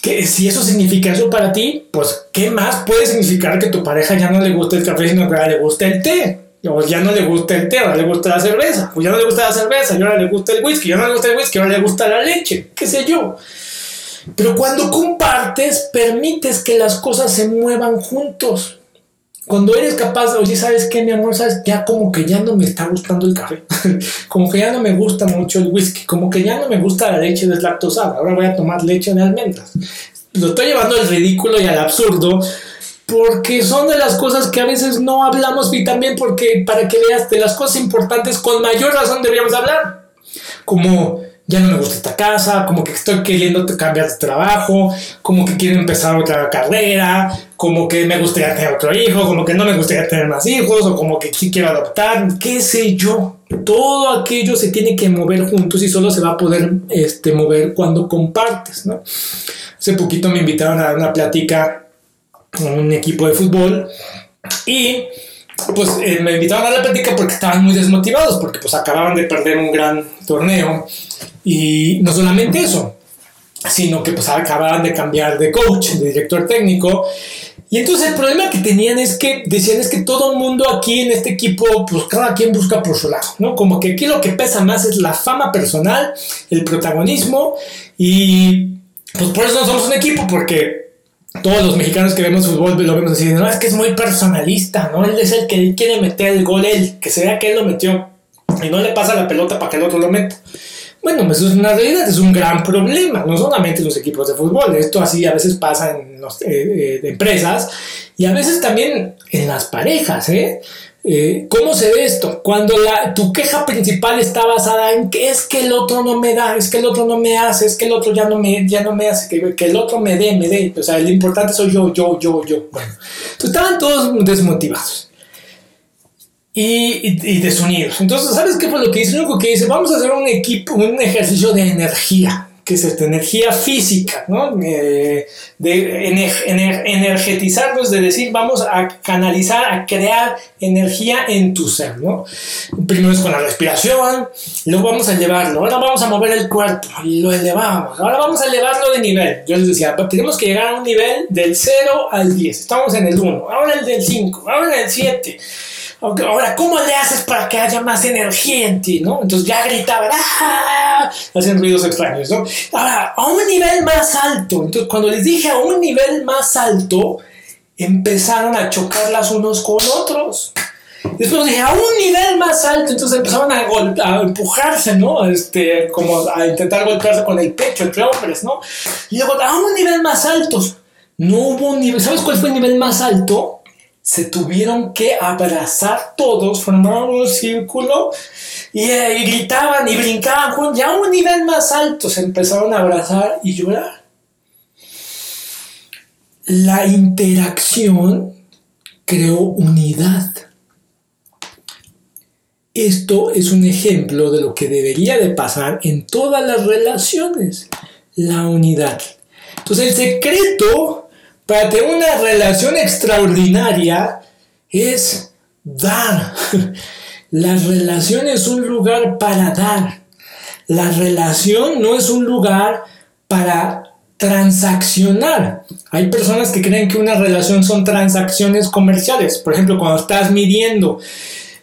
Speaker 1: que si eso significa eso para ti, pues ¿qué más puede significar que tu pareja ya no le gusta el café, sino que ahora le gusta el té? O ya no le gusta el té, ahora le gusta la cerveza. O ya no le gusta la cerveza, y ahora le gusta el whisky. Ya no le gusta el whisky, ahora le gusta la leche. ¿Qué sé yo? Pero cuando compartes, permites que las cosas se muevan juntos. Cuando eres capaz oye, ¿sabes qué, mi amor? ¿Sabes? Ya como que ya no me está gustando el café. como que ya no me gusta mucho el whisky. Como que ya no me gusta la leche deslactosada. Ahora voy a tomar leche de almendras. Lo estoy llevando al ridículo y al absurdo porque son de las cosas que a veces no hablamos y también porque para que veas de las cosas importantes con mayor razón deberíamos hablar. Como ya no me gusta esta casa, como que estoy queriendo cambiar de trabajo, como que quiero empezar otra carrera, como que me gustaría tener otro hijo, como que no me gustaría tener más hijos, o como que sí quiero adoptar, qué sé yo. Todo aquello se tiene que mover juntos y solo se va a poder este, mover cuando compartes, ¿no? Hace poquito me invitaron a una plática con un equipo de fútbol y pues eh, me invitaron a la plática porque estaban muy desmotivados, porque pues acababan de perder un gran torneo y no solamente eso, sino que pues acababan de cambiar de coach, de director técnico. Y entonces el problema que tenían es que decían es que todo el mundo aquí en este equipo, pues cada quien busca por su lado, ¿no? Como que aquí lo que pesa más es la fama personal, el protagonismo y pues por eso no somos un equipo, porque todos los mexicanos que vemos fútbol lo vemos así, no, es que es muy personalista, ¿no? Él es el que quiere meter el gol, él, que se vea que él lo metió y no le pasa la pelota para que el otro lo meta. Bueno, eso es una realidad, es un gran problema, no solamente en los equipos de fútbol, esto así a veces pasa en las eh, eh, empresas y a veces también en las parejas, ¿eh? Eh, ¿Cómo se ve esto? Cuando la, tu queja principal está basada en que es que el otro no me da, es que el otro no me hace, es que el otro ya no me, ya no me hace, que, que el otro me dé, me dé. O sea, lo importante soy yo, yo, yo, yo. Bueno, entonces estaban todos desmotivados y, desunidos. Entonces, ¿sabes qué fue lo que hice? Lo que dice, vamos a hacer un equipo, un ejercicio de energía que es esta energía física, ¿no? Eh, de energetizarnos, de decir, vamos a canalizar, a crear energía en tu ser, ¿no? Primero es con la respiración, luego vamos a elevarlo, ahora vamos a mover el cuerpo y lo elevamos, ahora vamos a elevarlo de nivel. Yo les decía, tenemos que llegar a un nivel del 0 al 10, estamos en el 1, ahora el del 5, ahora el 7 Ahora, ¿cómo le haces para que haya más energía en ti? ¿no? Entonces ya gritaban, ¡ah! hacen ruidos extraños. ¿no? Ahora, a un nivel más alto. Entonces, cuando les dije a un nivel más alto, empezaron a chocarlas unos con otros. Después dije, a un nivel más alto, entonces empezaron a, a, empujarse, ¿no? Este, como a intentar golpearse con el pecho entre hombres, ¿no? Y luego, a un nivel más alto, no hubo un nivel, ¿sabes cuál fue el nivel más alto? Se tuvieron que abrazar todos, formaron un círculo eh, y, gritaban y brincaban ya a un nivel más alto, se empezaron a abrazar y llorar. La interacción creó unidad. Esto es un ejemplo de lo que debería de pasar en todas las relaciones, la unidad. Entonces el secreto para tener una relación extraordinaria es dar. La relación es un lugar para dar. La relación no es un lugar para transaccionar. Hay personas que creen que una relación son transacciones comerciales. Por ejemplo, cuando estás midiendo,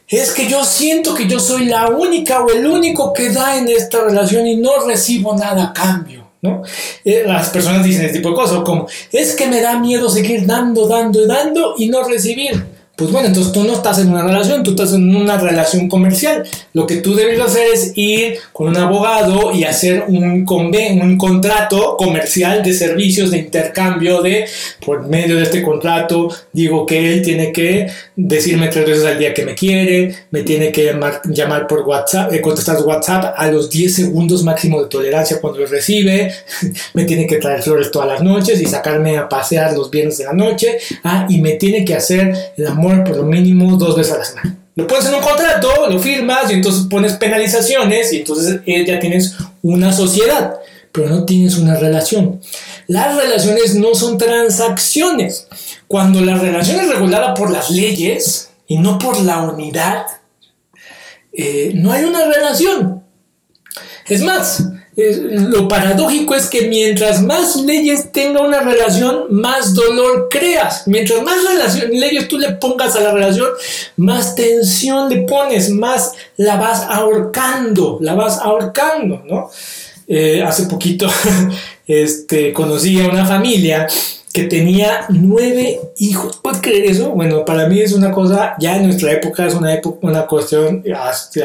Speaker 1: es que yo siento que yo soy la única o el único que da en esta relación y no recibo nada a cambio. Eh, las personas dicen este tipo de cosas, como es que me da miedo seguir dando, dando y dando y no recibir. Pues bueno, entonces tú no estás en una relación, tú estás en una relación comercial. Lo que tú debes hacer es ir con un abogado y hacer un, un contrato comercial de servicios de intercambio de, por medio de este contrato, digo que él tiene que decirme tres veces al día que me quiere, me tiene que llamar, llamar por WhatsApp, eh, contestar WhatsApp a los 10 segundos máximo de tolerancia cuando lo recibe, me tiene que traer flores todas las noches y sacarme a pasear los viernes de la noche, ah, y me tiene que hacer el amor por lo mínimo dos veces a la semana. Lo pones en un contrato, lo firmas y entonces pones penalizaciones y entonces eh, ya tienes una sociedad, pero no tienes una relación. Las relaciones no son transacciones. Cuando la relación es regulada por las leyes y no por la unidad, eh, no hay una relación. Es más, lo paradójico es que mientras más leyes tenga una relación, más dolor creas. Mientras más leyes tú le pongas a la relación, más tensión le pones, más la vas ahorcando, la vas ahorcando, ¿no? Eh, hace poquito este, conocí a una familia que tenía nueve hijos. ¿Puedes creer eso? Bueno, para mí es una cosa, ya en nuestra época es una, época, una cuestión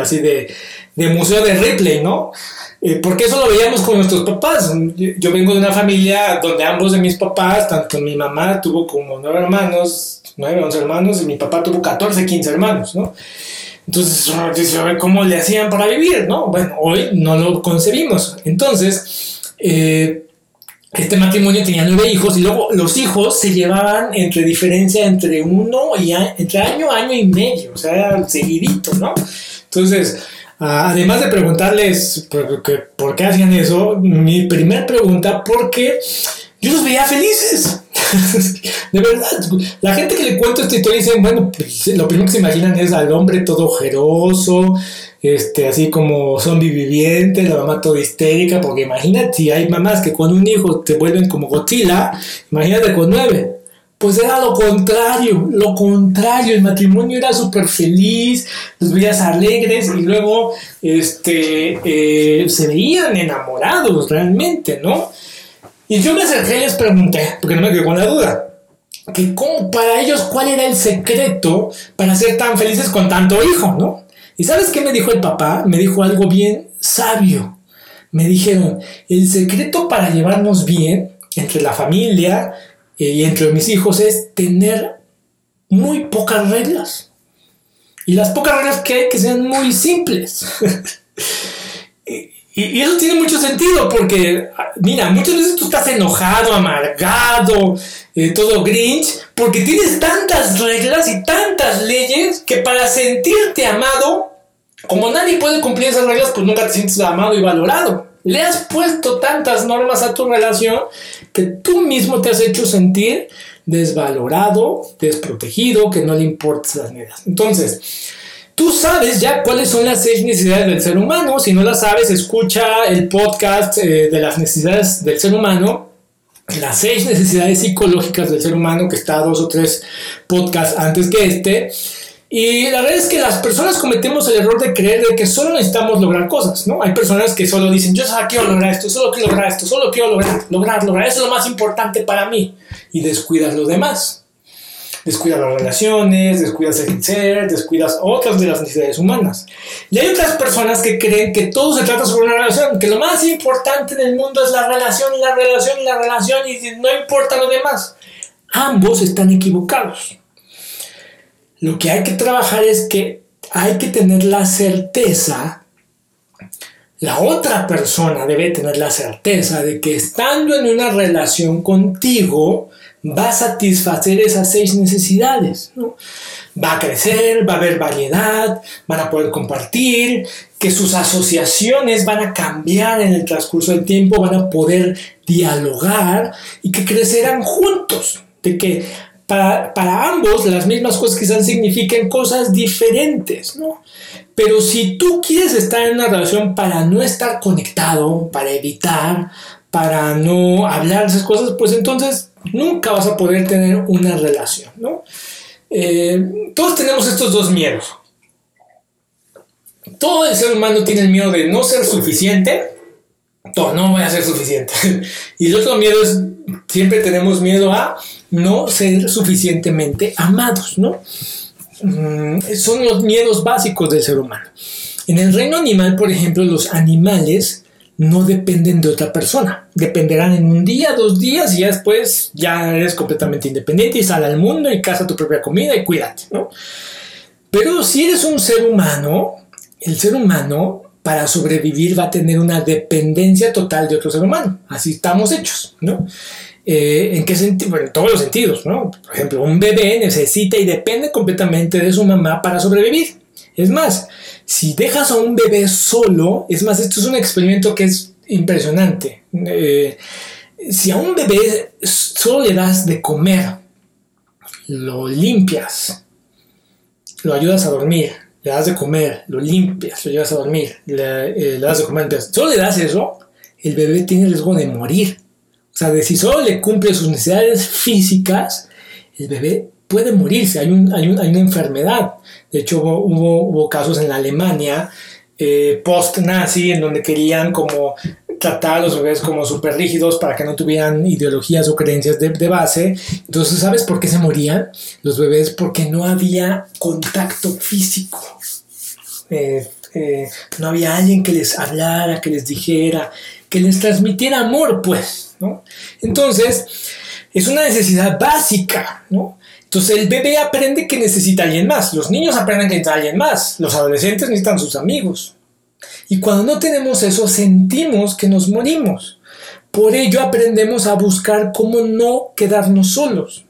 Speaker 1: así de, de museo de Ripley, ¿no? Eh, porque eso lo veíamos con nuestros papás. Yo, vengo de una familia donde ambos de mis papás, tanto mi mamá tuvo como nueve hermanos, nueve, once hermanos, y mi papá tuvo 14, 15 hermanos, ¿no? Entonces, ¿cómo le hacían para vivir, no? Bueno, hoy no lo concebimos. Entonces, eh, este matrimonio tenía nueve hijos y luego los hijos se llevaban entre diferencia entre uno y entre año, año y medio, o sea, seguidito, ¿no? Entonces, además de preguntarles por, qué hacían eso, mi primera pregunta, porque yo los veía felices. de verdad, la gente que le cuento esta historia dice, bueno, pues, lo primero que se imaginan es al hombre todo ojeroso, este, así como zombie viviente, la mamá toda histérica, porque imagínate hay mamás que con un hijo te vuelven como Godzilla, imagínate con nueve. Pues era lo contrario, lo contrario, el matrimonio era súper feliz, los veías alegres y luego este, eh, se veían enamorados realmente, ¿no? Y yo me acerqué y les pregunté, porque no me quedé con la duda, que cómo, para ellos cuál era el secreto para ser tan felices con tanto hijo, ¿no? ¿Y sabes qué me dijo el papá? Me dijo algo bien sabio. Me dijeron, el secreto para llevarnos bien entre la familia, y entre mis hijos es tener muy pocas reglas. Y las pocas reglas que hay que sean muy simples. y, eso tiene mucho sentido porque, mira, muchas veces tú estás enojado, amargado, eh, todo grinch, porque tienes tantas reglas y tantas leyes que para sentirte amado, como nadie puede cumplir esas reglas, pues nunca te sientes amado y valorado. Le has puesto tantas normas a tu relación que tú mismo te has hecho sentir desvalorado, desprotegido, que no le importan las medidas. Entonces, tú sabes ya cuáles son las seis necesidades del ser humano. Si no las sabes, escucha el podcast eh, de las necesidades del ser humano. Las seis necesidades psicológicas del ser humano, que está dos o tres podcasts antes que este. Y la verdad es que las personas cometemos el error de creer de que solo necesitamos lograr cosas, ¿no? Hay personas que solo dicen, yo solo quiero lograr esto, solo quiero lograr esto, solo quiero lograr, lograr, lograr, eso es lo más importante para mí. Y descuidas lo demás. Descuidas las relaciones, descuidas el ser, descuidas otras de las necesidades humanas. Y hay otras personas que creen que todo se trata sobre una relación, que lo más importante en el mundo es la relación y la relación y la relación y no importa lo demás. Ambos están equivocados. Lo que hay que trabajar es que hay que tener la certeza, la otra persona debe tener la certeza de que estando en una relación contigo va a satisfacer esas seis necesidades. Va a crecer, va a haber variedad, van a poder compartir, que sus asociaciones van a cambiar en el transcurso del tiempo, van a poder dialogar y que crecerán juntos. De que para, ambos las mismas cosas quizás signifiquen cosas diferentes, ¿no? Pero si tú quieres estar en una relación para no estar conectado, para evitar, para no hablar esas cosas, pues entonces nunca vas a poder tener una relación, ¿no? Eh, todos tenemos estos dos miedos. Todo el ser humano tiene el miedo de no ser suficiente, todo, no voy a ser suficiente. y el otro miedo es, siempre tenemos miedo a no ser suficientemente amados, ¿no? Mm, son los miedos básicos del ser humano. En el reino animal, por ejemplo, los animales no dependen de otra persona. Dependerán en un día, dos días y ya después ya eres completamente independiente y sal al mundo y caza tu propia comida y cuídate, ¿no? Pero si eres un ser humano, el ser humano para sobrevivir va a tener una dependencia total de otro ser humano. Así estamos hechos, ¿no? Eh, ¿En qué sentido? En todos los sentidos, ¿no? Por ejemplo, un bebé necesita y depende completamente de su mamá para sobrevivir. Es más, si dejas a un bebé solo, es más, esto es un experimento que es impresionante. Eh, si a un bebé solo le das de comer, lo limpias, lo ayudas a dormir le das de comer, lo limpias, lo llevas a dormir, le, eh, das de comer, entonces, solo le das eso, el bebé tiene riesgo de morir. O sea, de si solo le cumple sus necesidades físicas, el bebé puede morirse, hay, un, hay, una enfermedad. De hecho, hubo, hubo, casos en la Alemania eh, post-nazi en donde querían como tratar a los bebés como súper rígidos para que no tuvieran ideologías o creencias de, base. Entonces, ¿sabes por qué se morían los bebés? Porque no había contacto físico. Eh, eh, no había alguien que les hablara, que les dijera, que les transmitiera amor, pues. Entonces, es una necesidad básica, ¿no? Entonces el bebé aprende que necesita a alguien más, los niños aprenden que necesita a alguien más, los adolescentes necesitan sus amigos, y cuando no tenemos eso, sentimos que nos morimos. Por ello aprendemos a buscar cómo no quedarnos solos.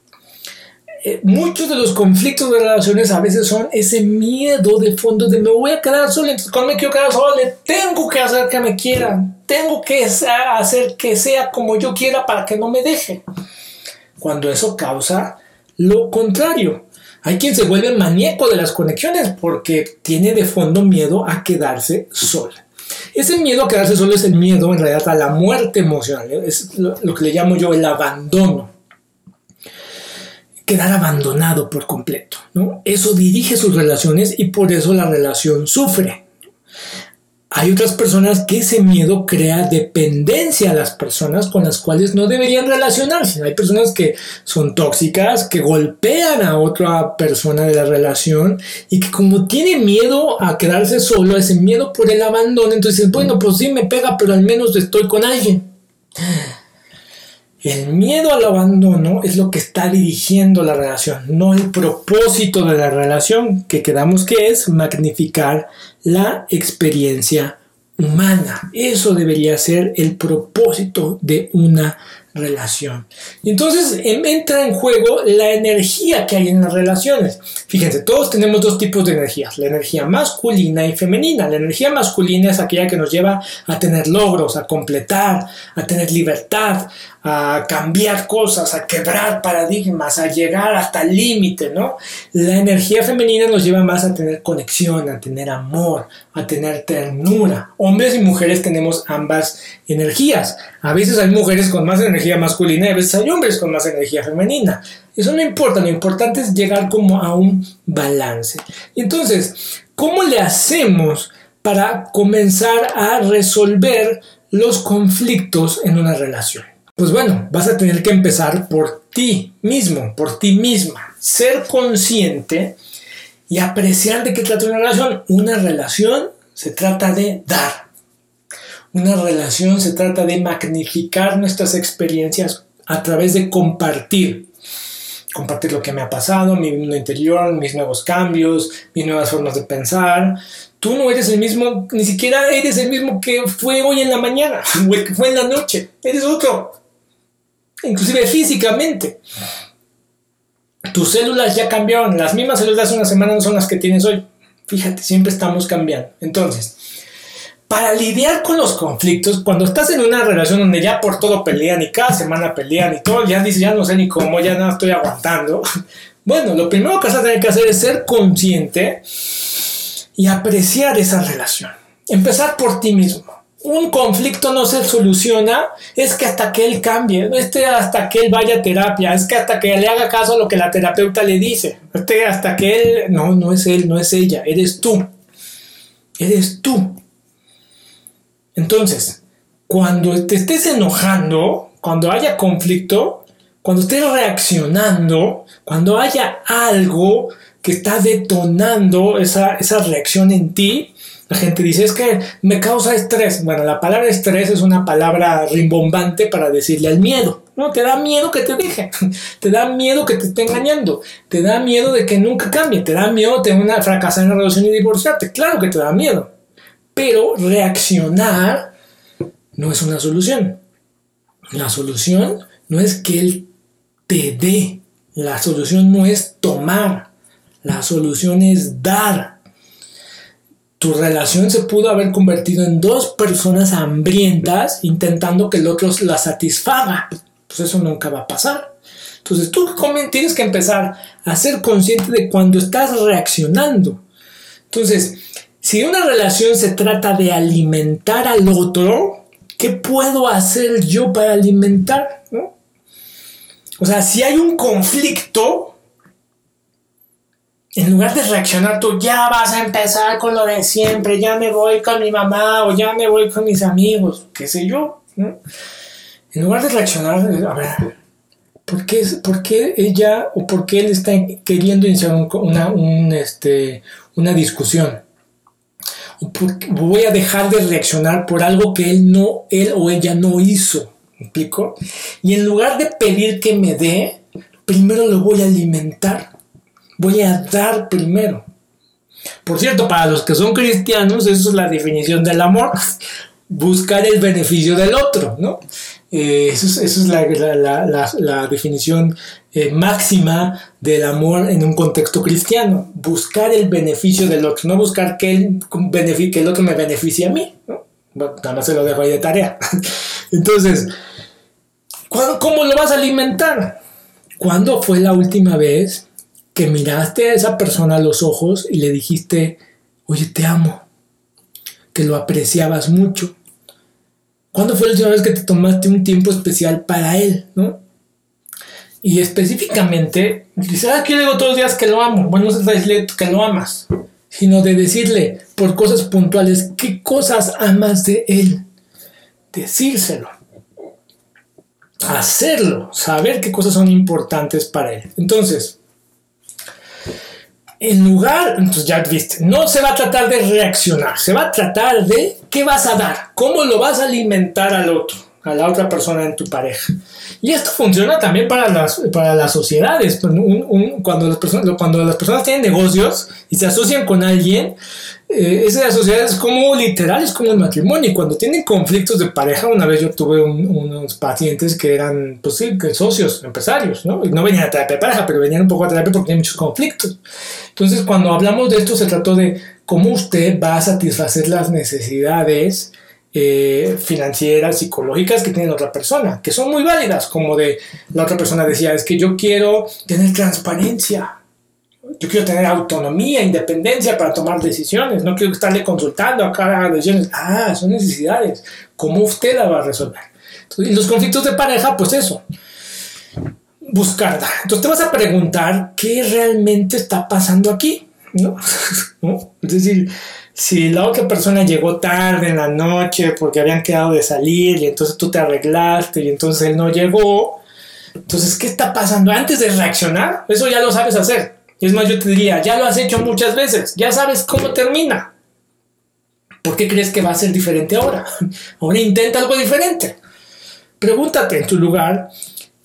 Speaker 1: Eh, muchos de los conflictos de relaciones a veces son ese miedo de fondo de me voy a quedar solo, entonces cuando me quiero quedar solo, le tengo que hacer que me quieran, tengo que hacer que sea como yo quiera para que no me deje. Cuando eso causa lo contrario, hay quien se vuelve maníaco de las conexiones porque tiene de fondo miedo a quedarse solo. Ese miedo a quedarse solo es el miedo en realidad a la muerte emocional. Es lo, que le llamo yo el abandono. Quedar abandonado por completo. ¿no? Eso dirige sus relaciones y por eso la relación sufre. Hay otras personas que ese miedo crea dependencia a las personas con las cuales no deberían relacionarse. Hay personas que son tóxicas, que golpean a otra persona de la relación y que como tiene miedo a quedarse solo, ese miedo por el abandono, entonces bueno, pues sí me pega, pero al menos estoy con alguien. El miedo al abandono es lo que está dirigiendo la relación, no el propósito de la relación, que quedamos que es magnificar la experiencia humana. Eso debería ser el propósito de una relación. Y entonces em, entra en juego la energía que hay en las relaciones. Fíjense, todos tenemos dos tipos de energías, la energía masculina y femenina. La energía masculina es aquella que nos lleva a tener logros, a completar, a tener libertad, a cambiar cosas, a quebrar paradigmas, a llegar hasta el límite, ¿no? La energía femenina nos lleva más a tener conexión, a tener amor, a tener ternura. Hombres y mujeres tenemos ambas energías. A veces hay mujeres con más energía masculina y a veces hay hombres con más energía femenina. Eso no importa, lo importante es llegar como a un balance. Entonces, ¿cómo le hacemos para comenzar a resolver los conflictos en una relación? Pues bueno, vas a tener que empezar por ti mismo, por ti misma. Ser consciente y apreciar de qué trata una relación. Una relación se trata de dar. Una relación se trata de magnificar nuestras experiencias a través de compartir. Compartir lo que me ha pasado, mi mundo interior, mis nuevos cambios, mis nuevas formas de pensar. Tú no eres el mismo, ni siquiera eres el mismo que fue hoy en la mañana o el que fue en la noche. Eres otro inclusive físicamente. Tus células ya cambiaron, las mismas células hace una semana no son las que tienes hoy. Fíjate, siempre estamos cambiando. Entonces, para lidiar con los conflictos, cuando estás en una relación donde ya por todo pelean y cada semana pelean y todo, ya dices, ya no sé ni cómo, ya no estoy aguantando. Bueno, lo primero que vas a tener que hacer es ser consciente y apreciar esa relación. Empezar por ti mismo un conflicto no se soluciona es que hasta que él cambie, este hasta que él vaya a terapia, es que hasta que le haga caso a lo que la terapeuta le dice, este hasta que él, no, no es él, no es ella, eres tú, eres tú. Entonces, cuando te estés enojando, cuando haya conflicto, cuando estés reaccionando, cuando haya algo que está detonando esa, esa reacción en ti, la gente dice, es que me causa estrés. Bueno, la palabra estrés es una palabra rimbombante para decirle al miedo. No, te da miedo que te deje, te da miedo que te esté engañando, te da miedo de que nunca cambie, te da miedo de una fracasar en la relación y divorciarte. Claro que te da miedo. Pero reaccionar no es una solución. La solución no es que él te dé. La solución no es tomar. La solución es dar tu relación se pudo haber convertido en dos personas hambrientas intentando que el otro la satisfaga. Pues eso nunca va a pasar. Entonces tú tienes que empezar a ser consciente de cuando estás reaccionando. Entonces, si una relación se trata de alimentar al otro, ¿qué puedo hacer yo para alimentar? O sea, si hay un conflicto, en lugar de reaccionar tú, ya vas a empezar con lo de siempre, ya me voy con mi mamá o ya me voy con mis amigos, qué sé yo. En lugar de reaccionar, a ver, ¿por qué, por qué ella o por qué él está queriendo iniciar una, este, una discusión? voy a dejar de reaccionar por algo que él no, él o ella no hizo. ¿Me explico? Y en lugar de pedir que me dé, primero lo voy a alimentar. Voy a dar primero. Por cierto, para los que son cristianos, eso es la definición del amor. Buscar el beneficio del otro, ¿no? Eh, eso es, la, definición eh, máxima del amor en un contexto cristiano. Buscar el beneficio del otro, no buscar que el, que el otro me beneficie a mí. nada más se lo dejo ahí de tarea. Entonces, ¿cómo lo vas a alimentar? ¿Cuándo fue la última vez que miraste a esa persona a los ojos y le dijiste, oye, te amo, que lo apreciabas mucho? ¿Cuándo fue la última vez que te tomaste un tiempo especial para él? ¿no? Y específicamente, dice, ah, aquí digo todos los días que lo amo. Bueno, no se trata que lo amas, sino de decirle por cosas puntuales qué cosas amas de él. Decírselo. Hacerlo. Saber qué cosas son importantes para él. Entonces, en lugar, entonces ya viste, no se va a tratar de reaccionar, se va a tratar de qué vas a dar, cómo lo vas a alimentar al otro, a la otra persona en tu pareja. Y esto funciona también para las, para las sociedades. cuando, las personas, cuando las personas tienen negocios y se asocian con alguien, eh, esa sociedad es como literal, es como el matrimonio. Y cuando tienen conflictos de pareja, una vez yo tuve unos pacientes que eran, pues socios, empresarios, ¿no? Y no venían a terapia de pareja, pero venían un poco a terapia porque tenían muchos conflictos. Entonces, cuando hablamos de esto, se trató de cómo usted va a satisfacer las necesidades eh, financieras, psicológicas que tiene la otra persona, que son muy válidas, como de la otra persona decía, es que yo quiero tener transparencia, yo quiero tener autonomía, independencia para tomar decisiones, no quiero estarle consultando a cada decisiones. Ah, son necesidades, ¿cómo usted la va a resolver? y los conflictos de pareja, pues eso, buscarla. Entonces te vas a preguntar qué realmente está pasando aquí, ¿no? Es decir, si la otra persona llegó tarde en la noche porque habían quedado de salir y entonces tú te arreglaste y entonces él no llegó, entonces, ¿qué está pasando? Antes de reaccionar, eso ya lo sabes hacer. Es más, yo te diría, ya lo has hecho muchas veces, ya sabes cómo termina. ¿Por qué crees que va a ser diferente ahora? Ahora intenta algo diferente. Pregúntate en tu lugar,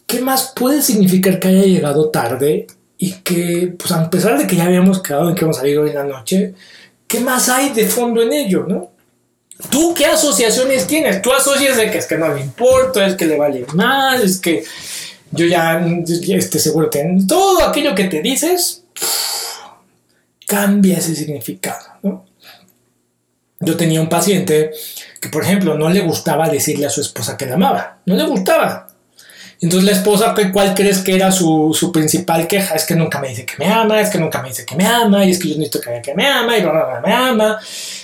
Speaker 1: ¿qué más puede significar que haya llegado tarde y que, pues a pesar de que ya habíamos quedado en que vamos a salir hoy en la noche, ¿qué más hay de fondo en ello, no? ¿Tú qué asociaciones tienes? Tú asocias de que es que no le importa, es que le vale mal, es que yo ya, este, seguro que todo aquello que te dices cambia ese significado, ¿no? Yo tenía un paciente que, por ejemplo, no le gustaba decirle a su esposa que la amaba, no le gustaba. Entonces la esposa, ¿cuál crees que era su, su, principal queja? Es que nunca me dice que me ama, es que nunca me dice que me ama, y es que yo necesito que me ama, y bla, bla, bla, me ama.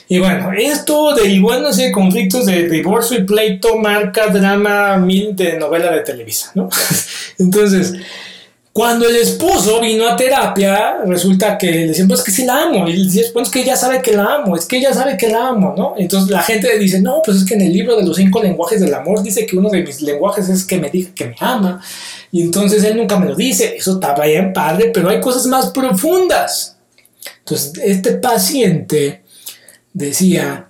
Speaker 1: Y bueno, esto derivó en sé, conflictos de divorcio y pleito, marca, drama, mil de novela de Televisa, ¿no? Entonces, cuando el esposo vino a terapia, resulta que le decían, pues que sí la amo. Y él dice, pues es que ella sabe que la amo, es que ella sabe que la amo, ¿no? Entonces la gente le dice, no, pues es que en el libro de los cinco lenguajes del amor dice que uno de mis lenguajes es que me diga que me ama. Y entonces él nunca me lo dice. Eso está bien padre, pero hay cosas más profundas. Entonces este paciente decía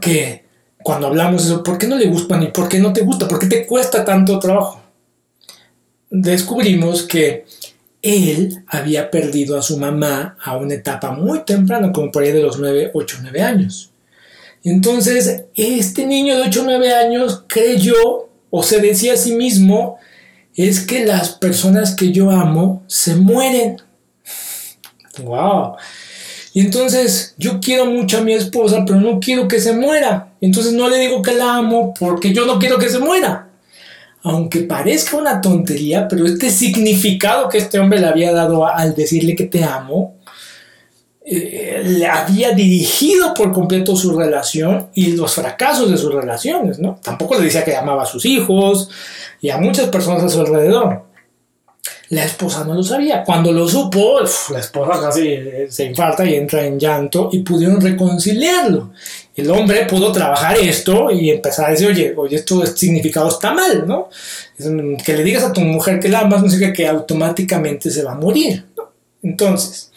Speaker 1: que cuando hablamos eso, ¿por qué no le gusta ni por qué no te gusta? ¿Por qué te cuesta tanto trabajo? Descubrimos que él había perdido a su mamá a una etapa muy temprana, como por ahí de los 9, 8, 9 años. Entonces, este niño de 8, 9 años creyó o se decía a sí mismo, es que las personas que yo amo se mueren. ¡Wow! Y entonces yo quiero mucho a mi esposa, pero no quiero que se muera. Entonces no le digo que la amo porque yo no quiero que se muera aunque parezca una tontería, pero este significado que este hombre le había dado al decirle que te amo, eh, le había dirigido por completo su relación y los fracasos de sus relaciones, ¿no? Tampoco le decía que amaba a sus hijos y a muchas personas a su alrededor. La esposa no lo sabía. Cuando lo supo, la esposa casi eh, se infarta y entra en llanto y pudieron reconciliarlo. El hombre pudo trabajar esto y empezar a decir, oye, oye, esto significado está mal, ¿no? Que le digas a tu mujer que la amas no significa que automáticamente se va a morir. Entonces,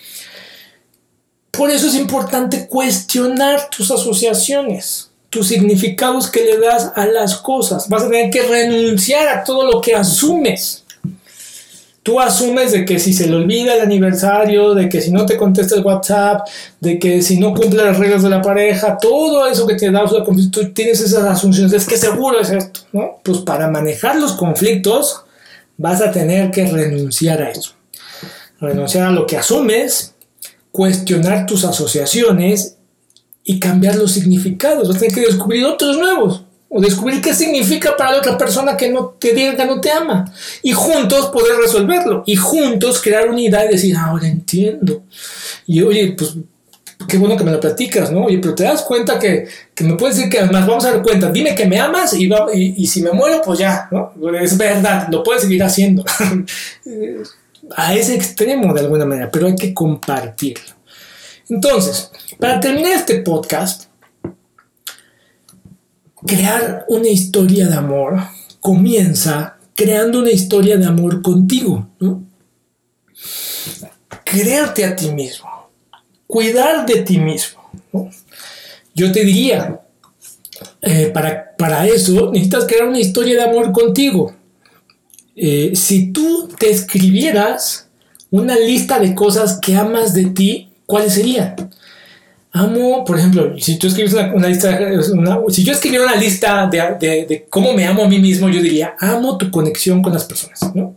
Speaker 1: por eso es importante cuestionar tus asociaciones, tus significados que le das a las cosas. Vas a tener que renunciar a todo lo que asumes. Tú asumes de que si se le olvida el aniversario, de que si no te contesta el WhatsApp, de que si no cumple las reglas de la pareja, todo eso que te da tú tienes esas asunciones, es que seguro es esto, ¿no? Pues para manejar los conflictos vas a tener que renunciar a eso. Renunciar a lo que asumes cuestionar tus asociaciones y cambiar los significados. Vas a tener que descubrir otros nuevos. O descubrir qué significa para la otra persona que no te diga que no te ama. Y juntos poder resolverlo. Y juntos crear unidad y decir, ahora entiendo. Y oye, pues qué bueno que me lo platicas, ¿no? Oye, pero te das cuenta que, que me puedes decir que además vamos a dar cuenta, dime que me amas y, y, y, si me muero, pues ya, ¿no? Es verdad, lo puedes seguir haciendo. a ese extremo de alguna manera, pero hay que compartirlo. Entonces, para terminar este podcast, crear una historia de amor comienza creando una historia de amor contigo, ¿no? Crearte a ti mismo, cuidar de ti mismo. Yo te diría, eh, para, para eso necesitas crear una historia de amor contigo. Eh, si tú te escribieras una lista de cosas que amas de ti, ¿cuáles serían? Amo, por ejemplo, si tú escribes una, lista, si yo escribiera una lista de, cómo me amo a mí mismo, yo diría, amo tu conexión con las personas, ¿no?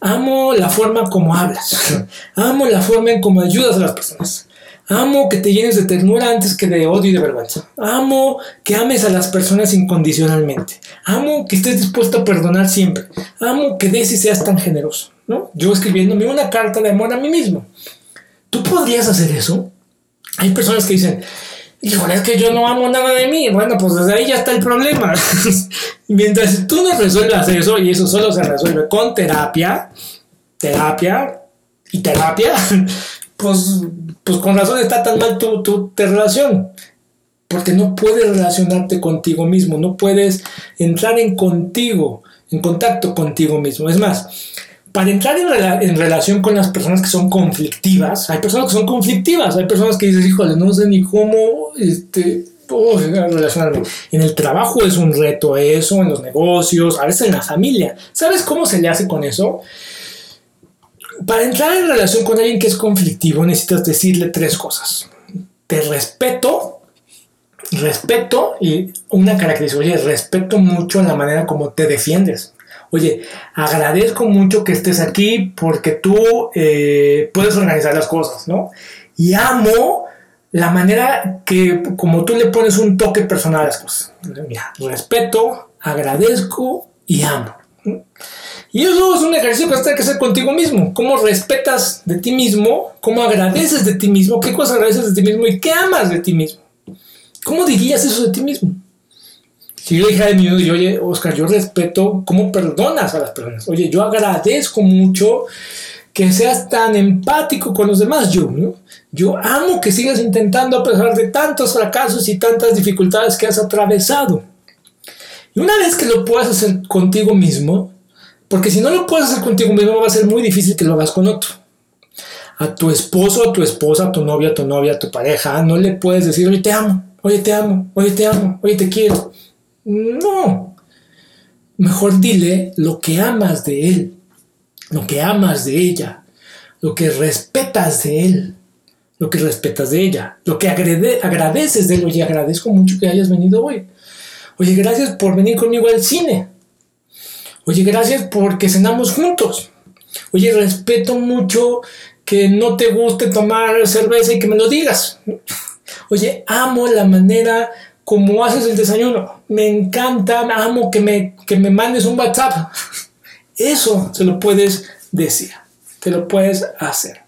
Speaker 1: Amo la forma como hablas, amo la forma en cómo ayudas a las personas, Amo que te llenes de ternura antes que de odio y de vergüenza. Amo que ames a las personas incondicionalmente. Amo que estés dispuesto a perdonar siempre. Amo que des y seas tan generoso. ¿no? Yo escribiéndome una carta de amor a mí mismo. ¿Tú podrías hacer eso? Hay personas que dicen, híjole, es que yo no amo nada de mí. Bueno, pues desde ahí ya está el problema. Mientras tú no resuelvas eso, y eso solo se resuelve con terapia, terapia y terapia, pues, pues con razón está tan mal tu, tu, relación. Porque no puedes relacionarte contigo mismo, no puedes entrar en contigo, en contacto contigo mismo. Es más, para entrar en, relación con las personas que son conflictivas, hay personas que son conflictivas, hay personas que dicen, híjole, no sé ni cómo este, relacionarme. En el trabajo es un reto eso, en los negocios, a veces en la familia. ¿Sabes cómo se le hace con eso? Para entrar en relación con alguien que es conflictivo necesitas decirle tres cosas. Te respeto, respeto y una característica, oye, respeto mucho la manera como te defiendes. Oye, agradezco mucho que estés aquí porque tú eh, puedes organizar las cosas, ¿no? Y amo la manera que como tú le pones un toque personal a las cosas. Respeto, agradezco y amo. Y eso es un ejercicio que tener que hacer contigo mismo. ¿Cómo respetas de ti mismo? ¿Cómo agradeces de ti mismo? ¿Qué cosas agradeces de ti mismo? ¿Y qué amas de ti mismo? ¿Cómo dirías eso de ti mismo? Si yo dijera de mí, oye, Oscar, yo respeto cómo perdonas a las personas. Oye, yo agradezco mucho que seas tan empático con los demás. Yo. Yo amo que sigas intentando a pesar de tantos fracasos y tantas dificultades que has atravesado. Y una vez que lo puedas hacer contigo mismo, porque si no lo puedes hacer contigo mismo, va a ser muy difícil que lo hagas con otro. A tu esposo, a tu esposa, a tu novia, a tu novia, a tu pareja, no le puedes decir, oye, te amo, oye, te amo, oye, te amo, oye, te quiero. No. Mejor dile lo que amas de él, lo que amas de ella, lo que respetas de él, lo que respetas de ella, lo que agradeces de él. Oye, agradezco mucho que hayas venido hoy. Oye, gracias por venir conmigo al cine. Oye, gracias porque cenamos juntos. Oye, respeto mucho que no te guste tomar cerveza y que me lo digas. Oye, amo la manera como haces el desayuno. Me encanta, amo que me, que me mandes un WhatsApp. Eso se lo puedes decir, te lo puedes hacer.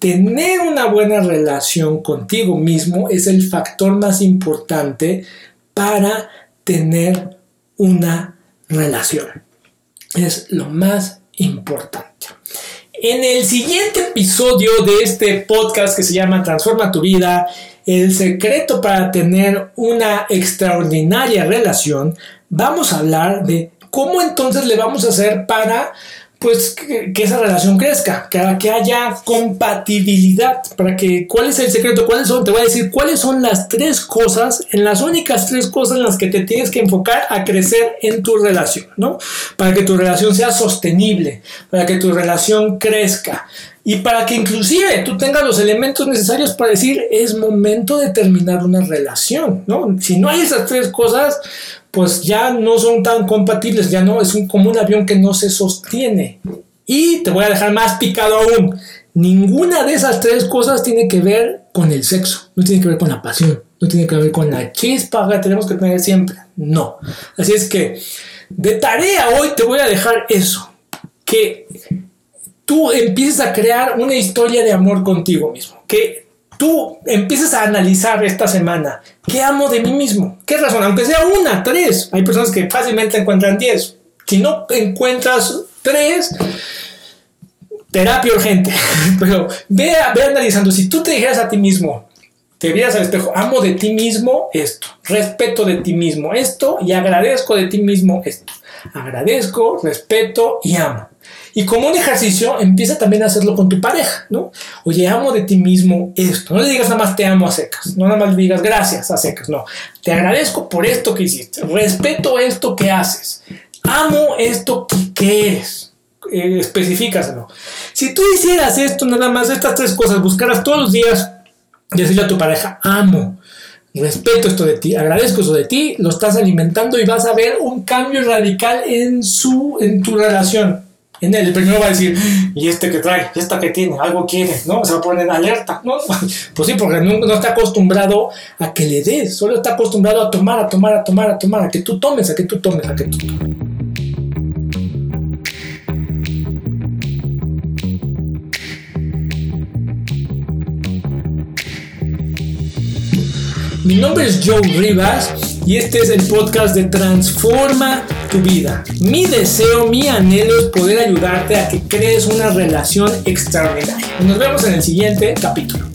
Speaker 1: tener una buena relación contigo mismo es el factor más importante para tener una relación. Es lo más importante. En el siguiente episodio de este podcast que se llama Transforma tu vida, el secreto para tener una extraordinaria relación, vamos a hablar de cómo entonces le vamos a hacer para pues que, esa relación crezca, que, que haya compatibilidad, para que, ¿cuál es el secreto? ¿Cuáles son? Te voy a decir cuáles son las tres cosas, en las únicas tres cosas en las que te tienes que enfocar a crecer en tu relación, ¿no? Para que tu relación sea sostenible, para que tu relación crezca y para que inclusive tú tengas los elementos necesarios para decir es momento de terminar una relación, ¿no? Si no hay esas tres cosas, pues ya no son tan compatibles, ya no es un, como un avión que no se sostiene. Y te voy a dejar más picado aún. Ninguna de esas tres cosas tiene que ver con el sexo, no tiene que ver con la pasión, no tiene que ver con la chispa que tenemos que tener siempre. No. Así es que de tarea hoy te voy a dejar eso, que tú empieces a crear una historia de amor contigo mismo, que tú empieces a analizar esta semana, ¿qué amo de mí mismo? ¿Qué razón? Aunque sea una, tres. Hay personas que fácilmente encuentran diez. Si no encuentras tres, terapia urgente. Pero ve, ve analizando, si tú te dijeras a ti mismo, te vieras al espejo, amo de ti mismo esto, respeto de ti mismo esto y agradezco de ti mismo esto. Agradezco, respeto y amo. Y como un ejercicio, empieza también a hacerlo con tu pareja, ¿no? Oye, amo de ti mismo esto. No le digas nada más te amo a secas, no nada más le digas gracias a secas, no. Te agradezco por esto que hiciste, respeto esto que haces, amo esto que, eres. Eh. Si tú hicieras esto, nada más estas tres cosas, buscaras todos los días, decirle a tu pareja, amo, respeto esto de ti, agradezco eso de ti, lo estás alimentando y vas a ver un cambio radical en, su, en tu relación en él. El primero va a decir, ¿y este que trae? ¿Y esta que tiene? Algo quiere, ¿no? Se va a poner en alerta, ¿no? Pues sí, porque no, no, está acostumbrado a que le des, solo está acostumbrado a tomar, a tomar, a tomar, a tomar, a que tú tomes, a que tú tomes, a que tú tomes. Mi nombre es Joe Rivas y este es el podcast de Transforma tu vida. Mi deseo, mi anhelo es poder ayudarte a que crees una relación extraordinaria. Nos vemos en el siguiente capítulo.